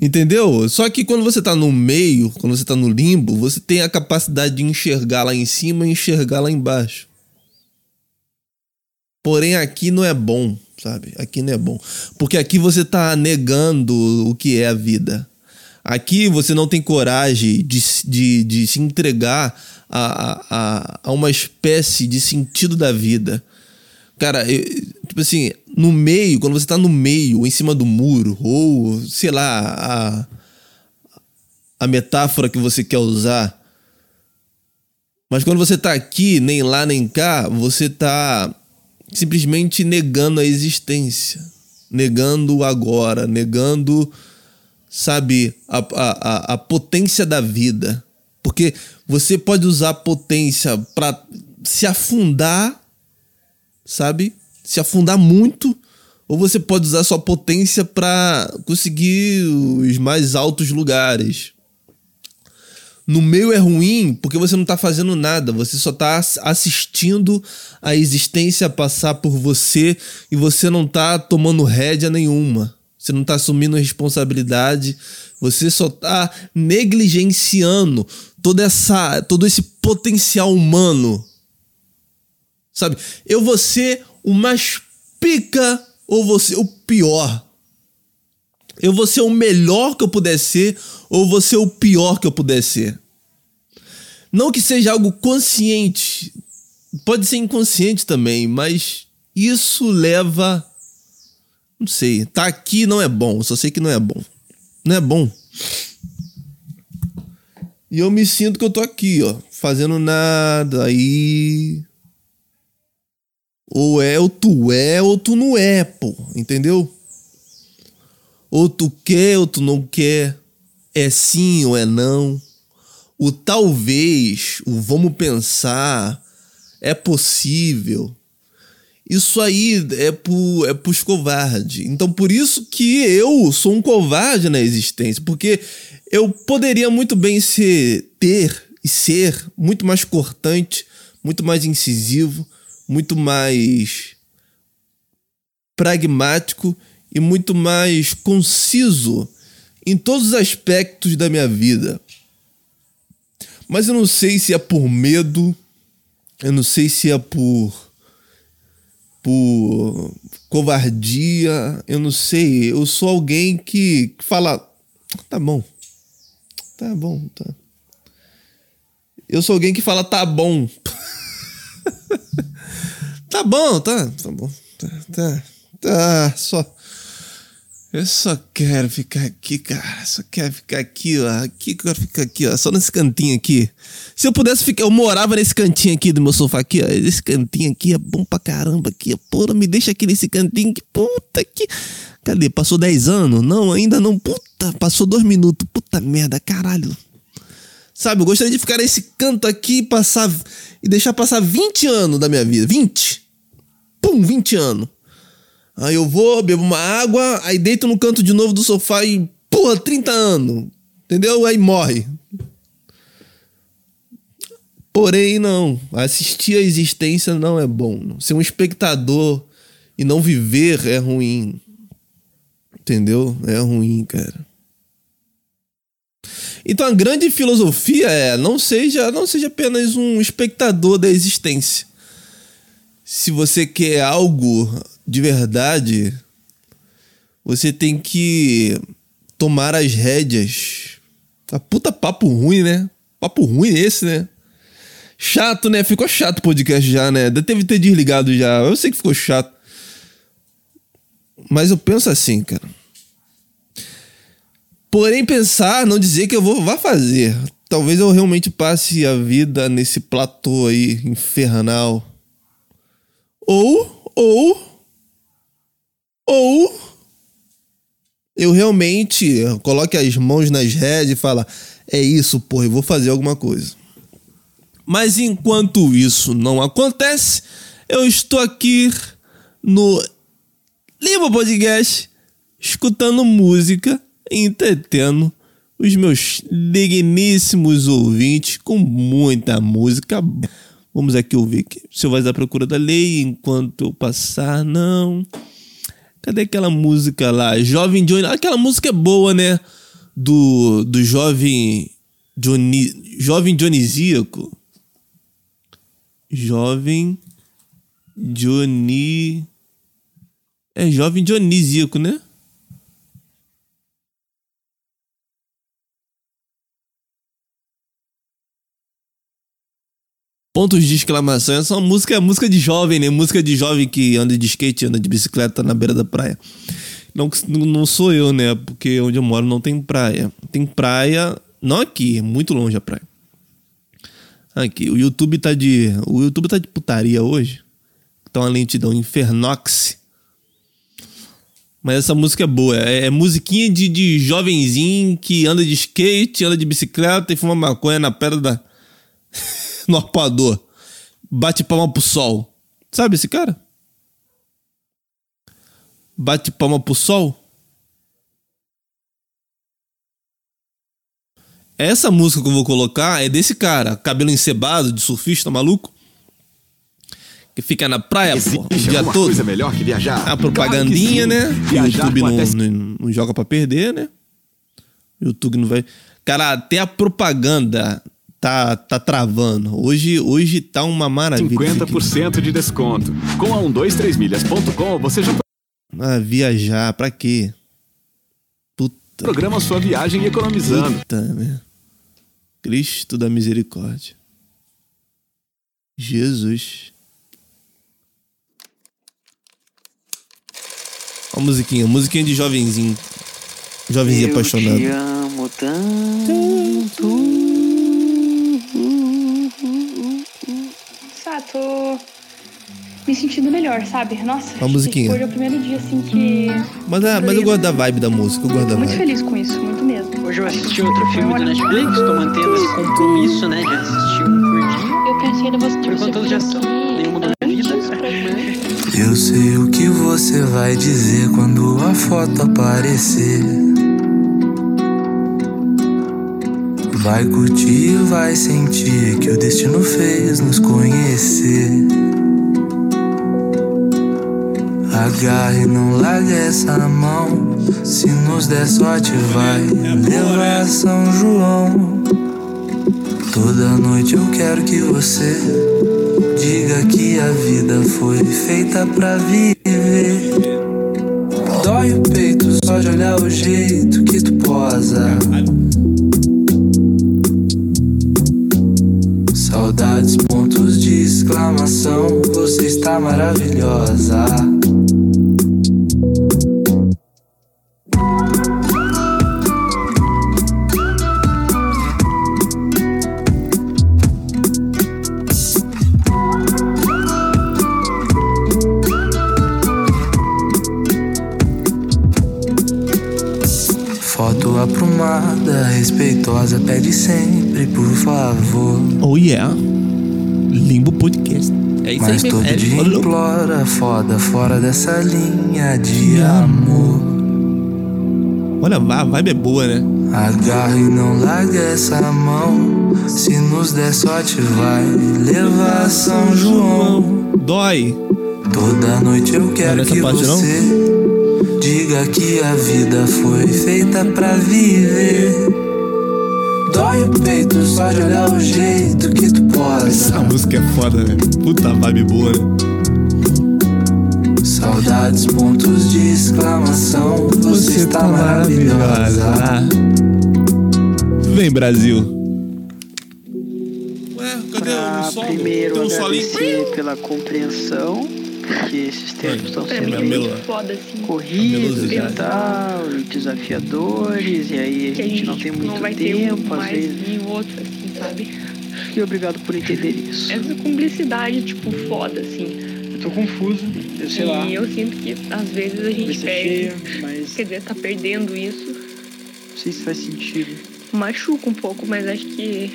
Entendeu? Só que quando você tá no meio, quando você tá no limbo, você tem a capacidade de enxergar lá em cima e enxergar lá embaixo. Porém, aqui não é bom, sabe? Aqui não é bom. Porque aqui você tá negando o que é a vida. Aqui você não tem coragem de, de, de se entregar a, a, a uma espécie de sentido da vida. Cara, eu, tipo assim, no meio, quando você tá no meio, ou em cima do muro, ou sei lá, a, a metáfora que você quer usar. Mas quando você tá aqui, nem lá nem cá, você tá simplesmente negando a existência, negando o agora, negando, sabe, a, a, a potência da vida. Porque você pode usar potência para se afundar sabe? Se afundar muito, ou você pode usar sua potência para conseguir os mais altos lugares. no meio é ruim porque você não tá fazendo nada, você só tá ass- assistindo a existência passar por você e você não tá tomando rédea nenhuma. Você não tá assumindo responsabilidade, você só tá negligenciando toda essa, todo esse potencial humano. Sabe? Eu vou ser o mais pica ou vou ser o pior? Eu vou ser o melhor que eu puder ser ou vou ser o pior que eu puder ser? Não que seja algo consciente, pode ser inconsciente também, mas isso leva. Não sei, tá aqui não é bom, só sei que não é bom. Não é bom. E eu me sinto que eu tô aqui, ó, fazendo nada, aí. Ou é, ou tu é, ou tu não é, pô, entendeu? Ou tu quer, ou tu não quer. É sim ou é não. O talvez, o vamos pensar, é possível. Isso aí é, é pros covardes. Então, por isso que eu sou um covarde na existência. Porque eu poderia muito bem ser, ter e ser muito mais cortante, muito mais incisivo, muito mais pragmático e muito mais conciso em todos os aspectos da minha vida. Mas eu não sei se é por medo, eu não sei se é por por covardia, eu não sei, eu sou alguém que, fala, tá bom. Tá bom, tá. Eu sou alguém que fala tá bom. tá bom, tá, tá bom. Tá, tá, tá, só eu só quero ficar aqui, cara. Só quero ficar aqui, ó. Aqui que eu quero ficar aqui, ó. Só nesse cantinho aqui. Se eu pudesse ficar, eu morava nesse cantinho aqui do meu sofá aqui, ó. Esse cantinho aqui é bom pra caramba aqui. Porra, me deixa aqui nesse cantinho que puta que. Cadê? Passou 10 anos? Não, ainda não. Puta, passou dois minutos. Puta merda, caralho. Sabe, eu gostaria de ficar nesse canto aqui e passar. E deixar passar 20 anos da minha vida. 20. Pum, 20 anos. Aí eu vou, bebo uma água, aí deito no canto de novo do sofá e, porra, 30 anos. Entendeu? Aí morre. Porém, não. Assistir a existência não é bom. Ser um espectador e não viver é ruim. Entendeu? É ruim, cara. Então a grande filosofia é não seja, não seja apenas um espectador da existência. Se você quer algo de verdade, você tem que tomar as rédeas. A puta papo ruim, né? Papo ruim esse, né? Chato, né? Ficou chato o podcast já, né? Deve ter desligado já. Eu sei que ficou chato. Mas eu penso assim, cara. Porém, pensar, não dizer que eu vou vá fazer. Talvez eu realmente passe a vida nesse platô aí infernal. Ou, ou, ou eu realmente coloque as mãos nas rédeas e fala: é isso, porra, eu vou fazer alguma coisa. Mas enquanto isso não acontece, eu estou aqui no Lima Podcast escutando música e entretendo os meus digníssimos ouvintes com muita música. Vamos aqui ouvir aqui. Seu Voz da Procura da Lei, enquanto eu passar, não. Cadê aquela música lá? Jovem Johnny. Aquela música é boa, né? Do, do jovem Johnny, jovem Dionisíaco. Jovem Johnny. É jovem Dionisíaco, né? Pontos de exclamação. Essa é uma música, música de jovem, né? Música de jovem que anda de skate, anda de bicicleta na beira da praia. Não, não sou eu, né? Porque onde eu moro não tem praia. Tem praia, não aqui, muito longe a praia. Aqui, o YouTube tá de. O YouTube tá de putaria hoje. Tá uma lentidão infernox. Mas essa música é boa. É, é musiquinha de, de jovenzinho que anda de skate, anda de bicicleta e fuma maconha na pedra da. no arpoador. Bate palma pro sol. Sabe esse cara? Bate palma pro sol? Essa música que eu vou colocar é desse cara, cabelo encebado, de surfista maluco. Que fica na praia, pô, o dia todo. coisa melhor que viajar? A propagandinha, Claro né? Que o Viajar YouTube não, até não, não joga pra perder, né? O YouTube não vai. Cara, até a propaganda tá, tá travando. Hoje, hoje tá uma maravilha. 50% de desconto. Com a 123milhas.com você já Ah, viajar, pra quê? Puta. programa sua viagem economizando. Puta, né? Cristo da misericórdia. Jesus. Ó a musiquinha, musiquinha de jovenzinho. Jovenzinho apaixonado. Eu te amo tanto. Ah, tô me sentindo melhor, sabe? Nossa, Uma musiquinha. Hoje é o primeiro dia assim que. Mas, ah, mas eu gosto da vibe da música, eu gosto da Tô muito vibe. feliz com isso, muito mesmo. Hoje eu assisti outro filme do Netflix, tô mantendo esse compromisso, né, de assistir um por dia. Eu pensei em você. Por enquanto eu já aqui nenhuma da minha vida. Eu sei o que você vai dizer quando a foto aparecer. Vai curtir, vai sentir que o destino fez nos conhecer. Agarre, não largue essa mão. Se nos der sorte, vai levar São João. Toda noite eu quero que você diga que a vida foi feita pra viver. Dói o peito só de olhar o jeito está maravilhosa. Implora, foda, fora dessa linha de amor. Olha, a vibe é boa, né? Agarre e não larga essa mão. Se nos der sorte, vai levar São João. Dói. Toda noite eu quero nessa que parte, não? você diga que a vida foi feita pra viver. Dói o peito só de olhar o jeito que tu Essa posa. música é foda, né? Puta vibe boa, né? Saudades, pontos de exclamação. Você, está maravilhosa. Vem, Brasil. Ué, cadê Pra o sol? primeiro Tem um solinho. agradecer pela compreensão, porque esses tempos estão sendo é foda, assim. corridos e tal, e desafiadores, e aí a Que a gente gente não tem muito não vai ter um tempo, às mais vezes. e outro, assim, sabe? E obrigado por entender isso. Essa cumplicidade, tipo, foda, assim. Tô confuso, eu sei e lá. eu sinto que às vezes a gente cabeça perde. cheia, mas Quer dizer, tá perdendo isso. não sei se faz sentido. Machuca um pouco, mas acho que.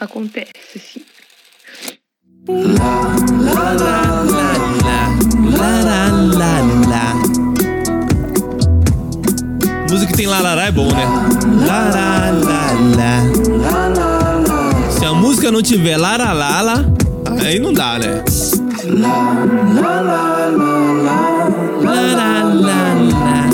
Acontece, assim. Lá, lá, lá, lá. Música que tem larará é bom, né? Lará, lá, lá. Música não tiver laralala, aí não dá, né? Lará, lá, lá.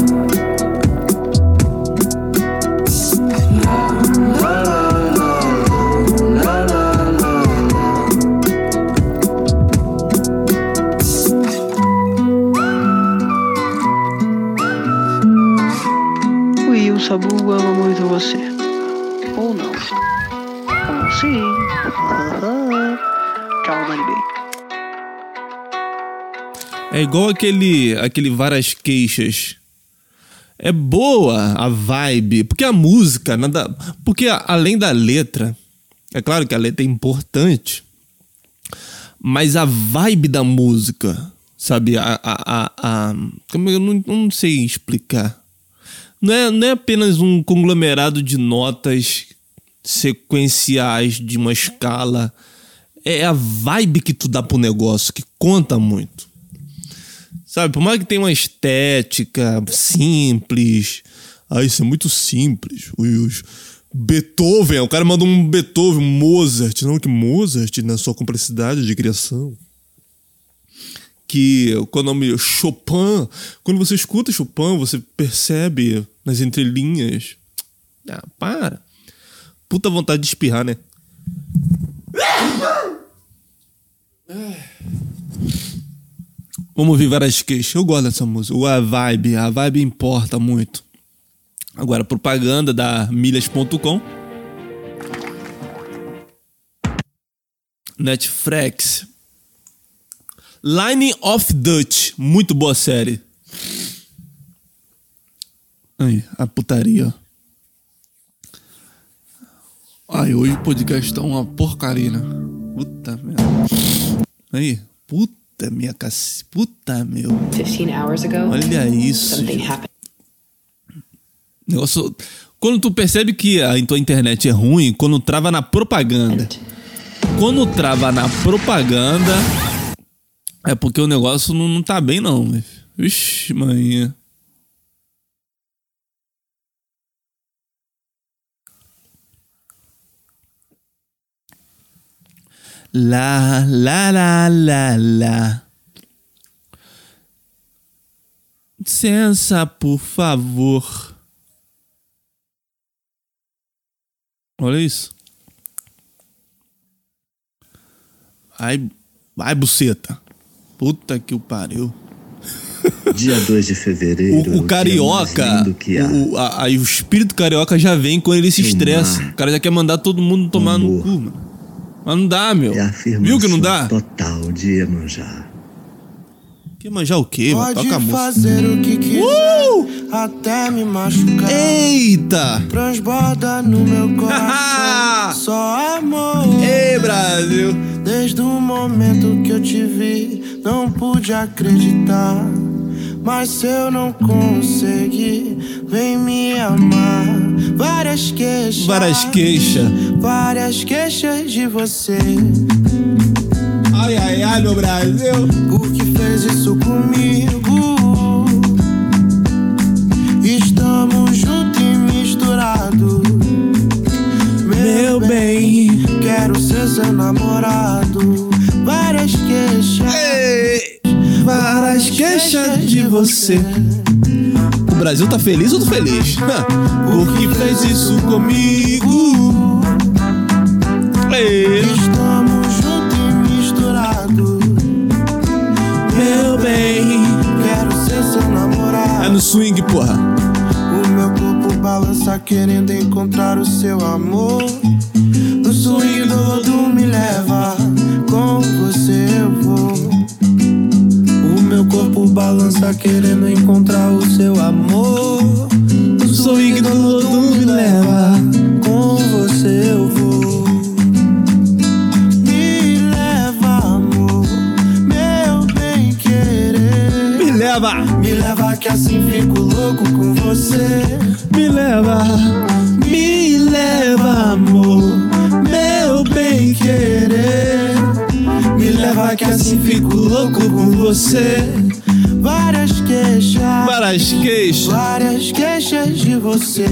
O Will Sabu ama muito você. Sim. Tchau, Maribei. É igual aquele, aquele várias queixas. É boa a vibe, porque a música, nada, porque a- além da letra, é claro que a letra é importante, mas a vibe da música, sabe, a, a, a, a- como eu não, não sei explicar. Não é, não é apenas um conglomerado de notas sequenciais de uma escala. É a vibe que tu dá pro negócio que conta muito. Sabe, por mais que tenha uma estética simples, Ah, isso é muito simples. Os Beethoven, o cara mandou um Beethoven, Mozart. Não, que Mozart, na sua complexidade de criação. Que qual o nome? Chopin. Quando você escuta Chopin, você percebe nas entrelinhas. Ah, para. Puta vontade de espirrar, né? Vamos ouvir várias queixas. Eu gosto dessa música. A vibe, a vibe importa muito. Agora, propaganda da milhas.com. Netflix. Line of Dutch. Muito boa série. Aí, a putaria. Ai, hoje o podcast tá uma porcaria, né? Puta merda. Aí, puta minha cac... Puta meu. 15 hours ago, Olha isso. Negócio. Quando tu percebe que a tua internet é ruim, quando trava na propaganda. Quando trava na propaganda, é porque o negócio não, não tá bem, não. Vixe, manhã. Lá, lá, lá, lá, lá. Licença, por favor. Olha isso. Vai, vai, buceta. Puta que o pariu. Dia 2 de fevereiro. O, o carioca, o, a- aí o espírito carioca já vem quando ele se estressa. O cara já quer mandar todo mundo tomar no Amor. cu, mano. Mas não dá, meu. Viu que não dá? total de Iemanjá. Quer manjar o quê? Pode Toca a música. fazer o que quiser, Uh! até me machucar. Eita! Transborda no meu coração só amor. Ei, Brasil! Desde o momento que eu te vi, não pude acreditar. Mas se eu não conseguir, vem me amar. Várias queixas. Várias queixas. Várias queixas de você. Ai, ai, ai, meu Brasil! Por que fez isso comigo? Estamos juntos e misturados. Meu bem, quero ser seu namorado. Várias queixas. Ei, várias queixas de você. O Brasil tá feliz ou tô feliz? Por que fez isso comigo? Ei. Estamos juntos e misturados. Meu bem, quero ser seu namorado. É no swing, porra. O meu corpo balança querendo encontrar o seu amor. No swing do me leva, corpo balança querendo encontrar o seu amor. Do lodo me leva, com você eu vou. Me leva, amor, meu bem querer. Me leva, Me leva que assim fico louco com você. me leva, Me leva, amor, meu bem querer. Leva que assim fico louco com você. Várias queixas, várias queixas. várias queixas de você.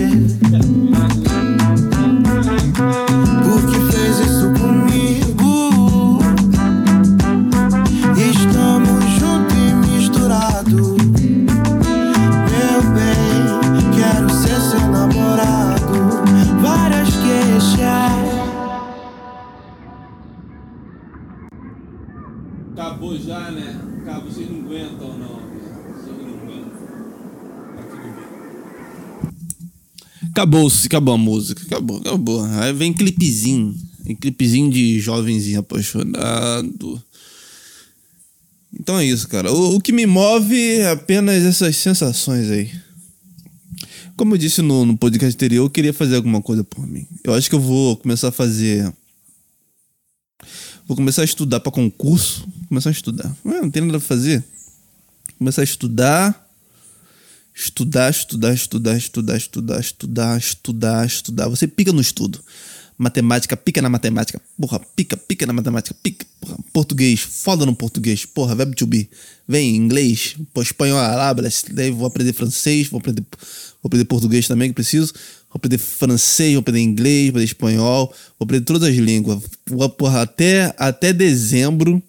Acabou-se, acabou a música. Acabou, acabou. Aí vem clipezinho. Vem clipezinho de jovenzinho apaixonado. Então é isso, cara. O, o que me move é apenas essas sensações aí. Como eu disse no, no podcast anterior, eu queria fazer alguma coisa por mim. Eu acho que eu vou começar a fazer Vou começar a estudar para concurso. Começar a estudar. Ué, não tem nada a fazer. Começar a estudar. Estudar, estudar, estudar, estudar, estudar, estudar, estudar, estudar. Você pica no estudo. Matemática, pica na matemática. Porra, pica, pica na matemática. Pica, porra. Português, foda no português. Porra, verbo to be. Vem, inglês. Pô, espanhol, hablas. Daí vou aprender francês, vou aprender Vou aprender português também, que preciso. Vou aprender francês, vou aprender inglês, vou aprender espanhol. Vou aprender todas as línguas. Vou, porra, até, até dezembro.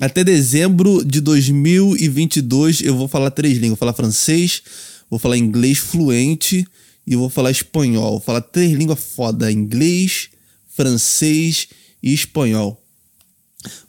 Até dezembro de 2022 eu vou falar três línguas. Vou falar francês, vou falar inglês fluente e vou falar espanhol. Vou falar três línguas foda: inglês, francês e espanhol.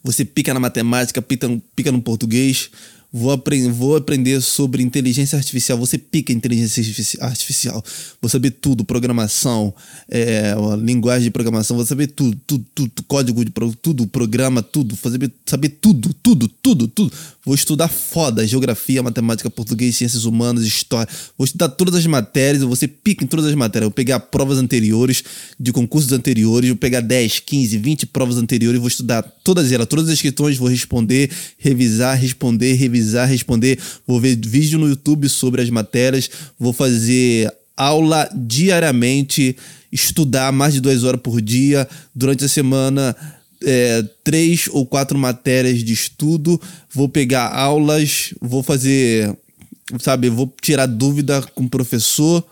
Você pica na matemática, pica, pica no português. Vou, aprend vou aprender sobre inteligência artificial. Você pica inteligência artificial. Vou saber tudo, programação, é, linguagem de programação. Vou saber tudo, tudo, tudo código de tudo, programa, tudo. Vou saber, saber tudo, tudo, tudo, tudo. Vou estudar foda, geografia, matemática, português, ciências humanas, história. Vou estudar todas as matérias. Você pica em todas as matérias. Vou pegar provas anteriores, de concursos anteriores. Vou pegar 10, 15, 20 provas anteriores. Vou estudar todas elas, todas as questões. Vou responder, revisar, responder, revisar revisar, responder. Vou ver vídeo no YouTube sobre as matérias. Vou fazer aula diariamente, estudar mais de duas horas por dia. Durante a semana, é, três ou quatro matérias de estudo. Vou pegar aulas, vou fazer, sabe, vou tirar dúvida com o professor.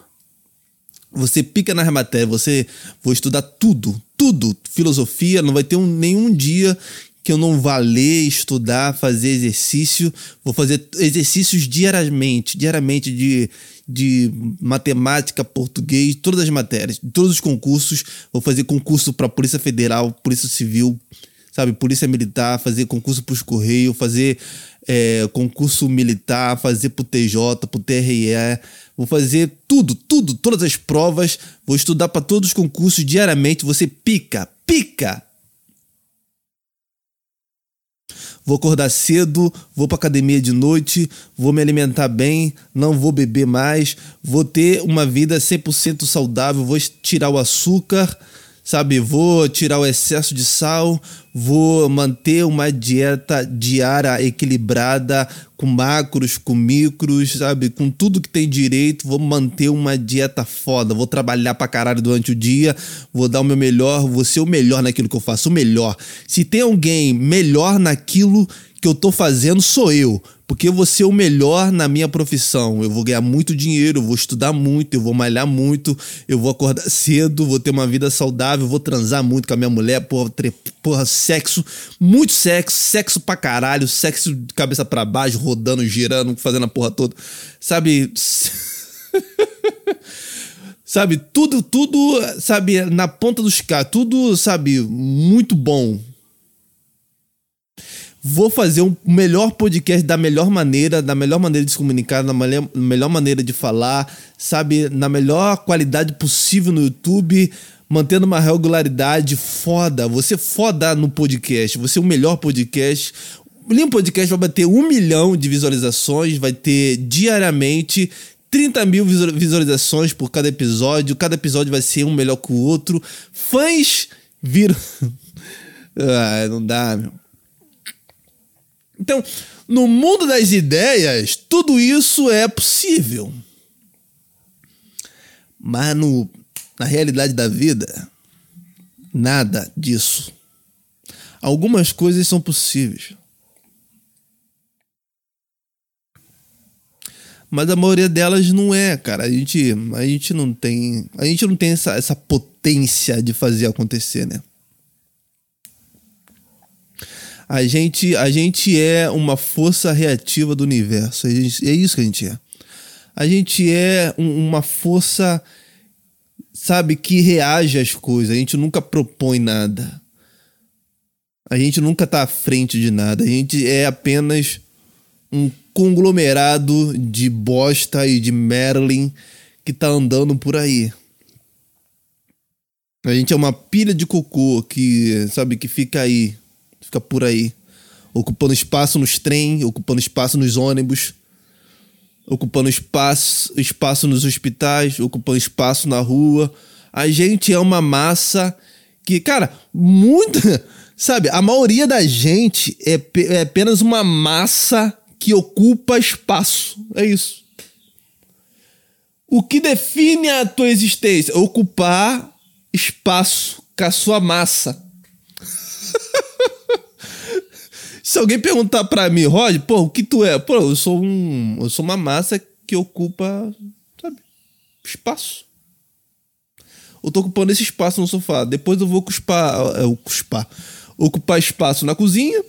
Você pica nas matérias, você vou estudar tudo, tudo, filosofia, não vai ter um, nenhum dia que eu não vá ler, estudar, fazer exercício. Vou fazer exercícios diariamente, diariamente de, de matemática, português, todas as matérias, todos os concursos. Vou fazer concurso para Polícia Federal, Polícia Civil, sabe, Polícia Militar, fazer concurso para os Correios, fazer é, concurso militar, fazer para o TJ, para o TRE. Vou fazer tudo, tudo, todas as provas. Vou estudar para todos os concursos diariamente. Você pica, pica, vou acordar cedo, vou para academia de noite, vou me alimentar bem, não vou beber mais, vou ter uma vida 100% saudável, vou tirar o açúcar, sabe? Vou tirar o excesso de sal, vou manter uma dieta diária equilibrada, com macros, com micros, sabe? Com tudo que tem direito, vou manter uma dieta foda. Vou trabalhar pra caralho durante o dia, vou dar o meu melhor, vou ser o melhor naquilo que eu faço, o melhor. Se tem alguém melhor naquilo que eu tô fazendo, sou eu porque eu vou ser o melhor na minha profissão. Eu vou ganhar muito dinheiro, eu vou estudar muito, eu vou malhar muito, eu vou acordar cedo, vou ter uma vida saudável, vou transar muito com a minha mulher, porra, porra sexo, muito sexo, sexo pra caralho, sexo de cabeça para baixo, rodando, girando, fazendo a porra toda. Sabe? sabe, tudo, tudo, sabe, na ponta dos caras, tudo, sabe, muito bom vou fazer um melhor podcast da melhor maneira, da melhor maneira de se comunicar, da melhor, melhor maneira de falar, sabe, na melhor qualidade possível no YouTube, mantendo uma regularidade foda. Você foda no podcast, você é o melhor podcast. O Limpo Podcast vai bater um milhão de visualizações, vai ter diariamente 30 mil visualizações por cada episódio. Cada episódio vai ser um melhor que o outro. Fãs viram. ah, não dá, meu. Então, no mundo das ideias, tudo isso é possível. Mas no, na realidade da vida, nada disso. Algumas coisas são possíveis. Mas a maioria delas não é, cara. A gente, a gente não tem, a gente não tem essa, essa potência de fazer acontecer, né? A gente, a gente é uma força reativa do universo. Gente, é isso que a gente é. A gente é um, uma força, sabe, que reage às coisas. A gente nunca propõe nada. A gente nunca está à frente de nada. A gente é apenas um conglomerado de bosta e de Merlin que tá andando por aí. A gente é uma pilha de cocô que, sabe, que fica aí fica por aí, ocupando espaço nos trem, ocupando espaço nos ônibus, ocupando espaço, espaço nos hospitais, ocupando espaço na rua. A gente é uma massa que, cara, muita, sabe, a maioria da gente é, é apenas uma massa que ocupa espaço. É isso. O que define a tua existência? Ocupar espaço com a sua massa. Se alguém perguntar para mim, Rod, pô, o que tu é? Pô, eu sou um, eu sou uma massa que ocupa, sabe? espaço. Eu tô ocupando esse espaço no sofá. Depois eu vou ocupar, é, ocupar, ocupar espaço na cozinha.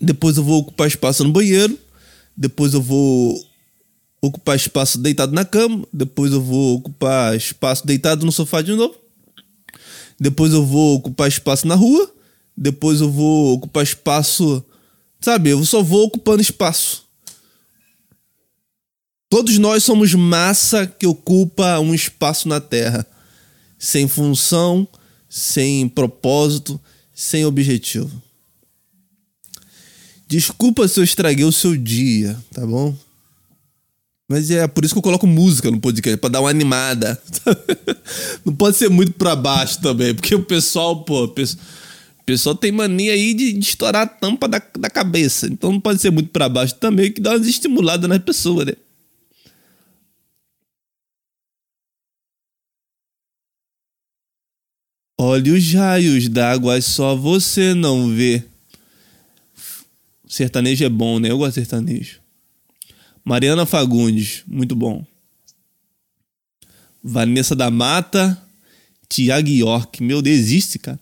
Depois eu vou ocupar espaço no banheiro. Depois eu vou ocupar espaço deitado na cama. Depois eu vou ocupar espaço deitado no sofá de novo. Depois eu vou ocupar espaço na rua. Depois eu vou ocupar espaço. Sabe, eu só vou ocupando espaço. Todos nós somos massa que ocupa um espaço na Terra, sem função, sem propósito, sem objetivo. Desculpa se eu estraguei o seu dia, tá bom? Mas é por isso que eu coloco música no podcast, pra dar uma animada. Não pode ser muito pra baixo também, porque o pessoal, pô, o pessoal tem mania aí de, de estourar a tampa da, da cabeça. Então não pode ser muito pra baixo também, que dá uma estimulada nas pessoas, né? Olha os raios d'água, só você não vê. Sertanejo é bom, né? Eu gosto de sertanejo. Mariana Fagundes, muito bom. Vanessa da Mata, Tiago York. Meu Deus, existe, cara.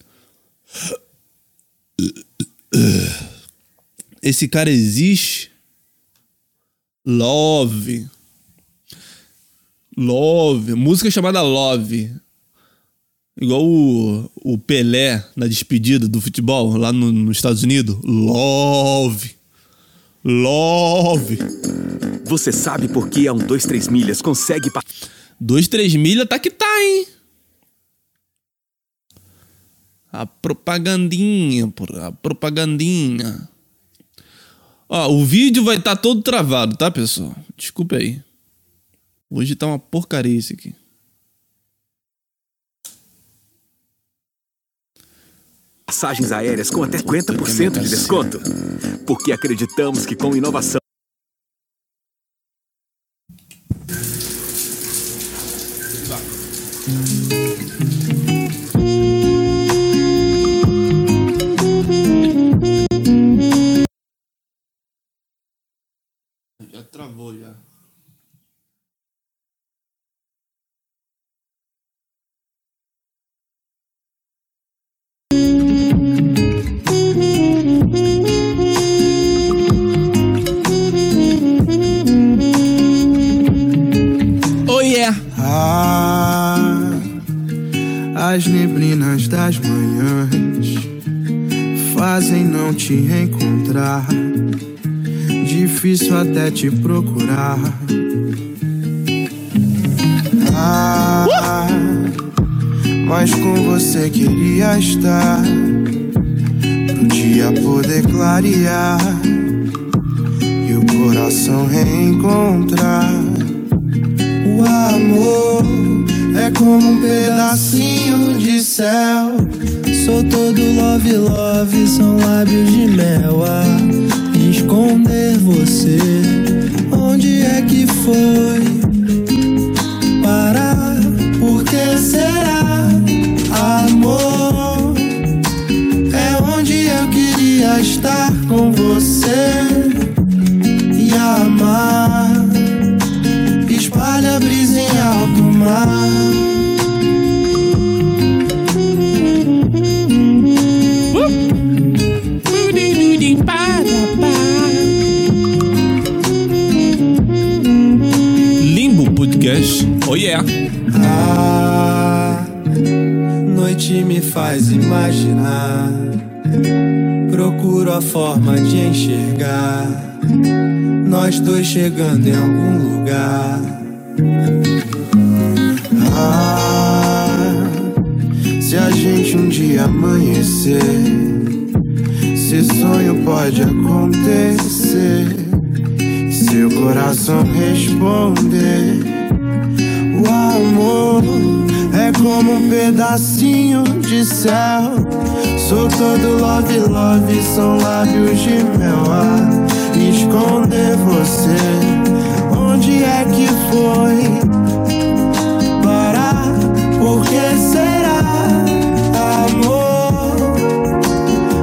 Esse cara existe. Love. Love. Música chamada Love. Igual o, o Pelé na despedida do futebol lá no, nos Estados Unidos. Love. Love. Você sabe por que a 1, 2, 3 milhas consegue. 2, 3 milhas tá que tá, hein? A propagandinha, porra. A propagandinha. Ó, o vídeo vai estar tá todo travado, tá, pessoal? Desculpa aí. Hoje tá uma porcaria isso aqui. Passagens aéreas com até 50% de desconto. Porque acreditamos que com inovação. Te procurar. Nós dois chegando em algum lugar. Ah, se a gente um dia amanhecer, se sonho pode acontecer. Seu coração responder. O amor é como um pedacinho de céu. Sou todo love, love, são lábios de mel. A esconder você, onde é que foi? Parar, por que será? Amor,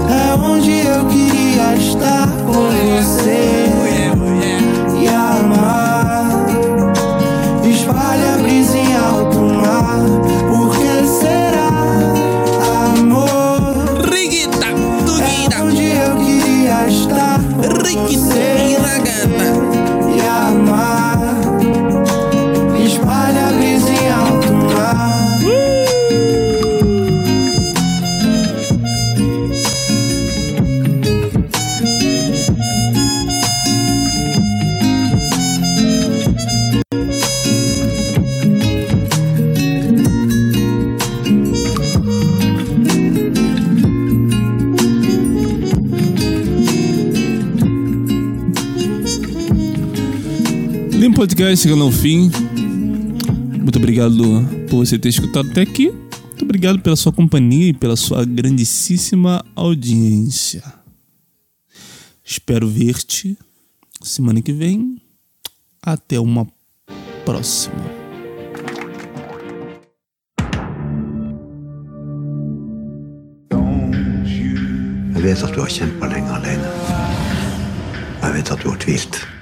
é onde eu queria estar com Podcast chegando ao fim. Muito obrigado por você ter escutado até aqui. Muito obrigado pela sua companhia e pela sua grandíssima audiência. Espero ver-te semana que vem. Até uma próxima. Jeg vet at du har kjempa lenge alene. Jeg vet at du har tvilt.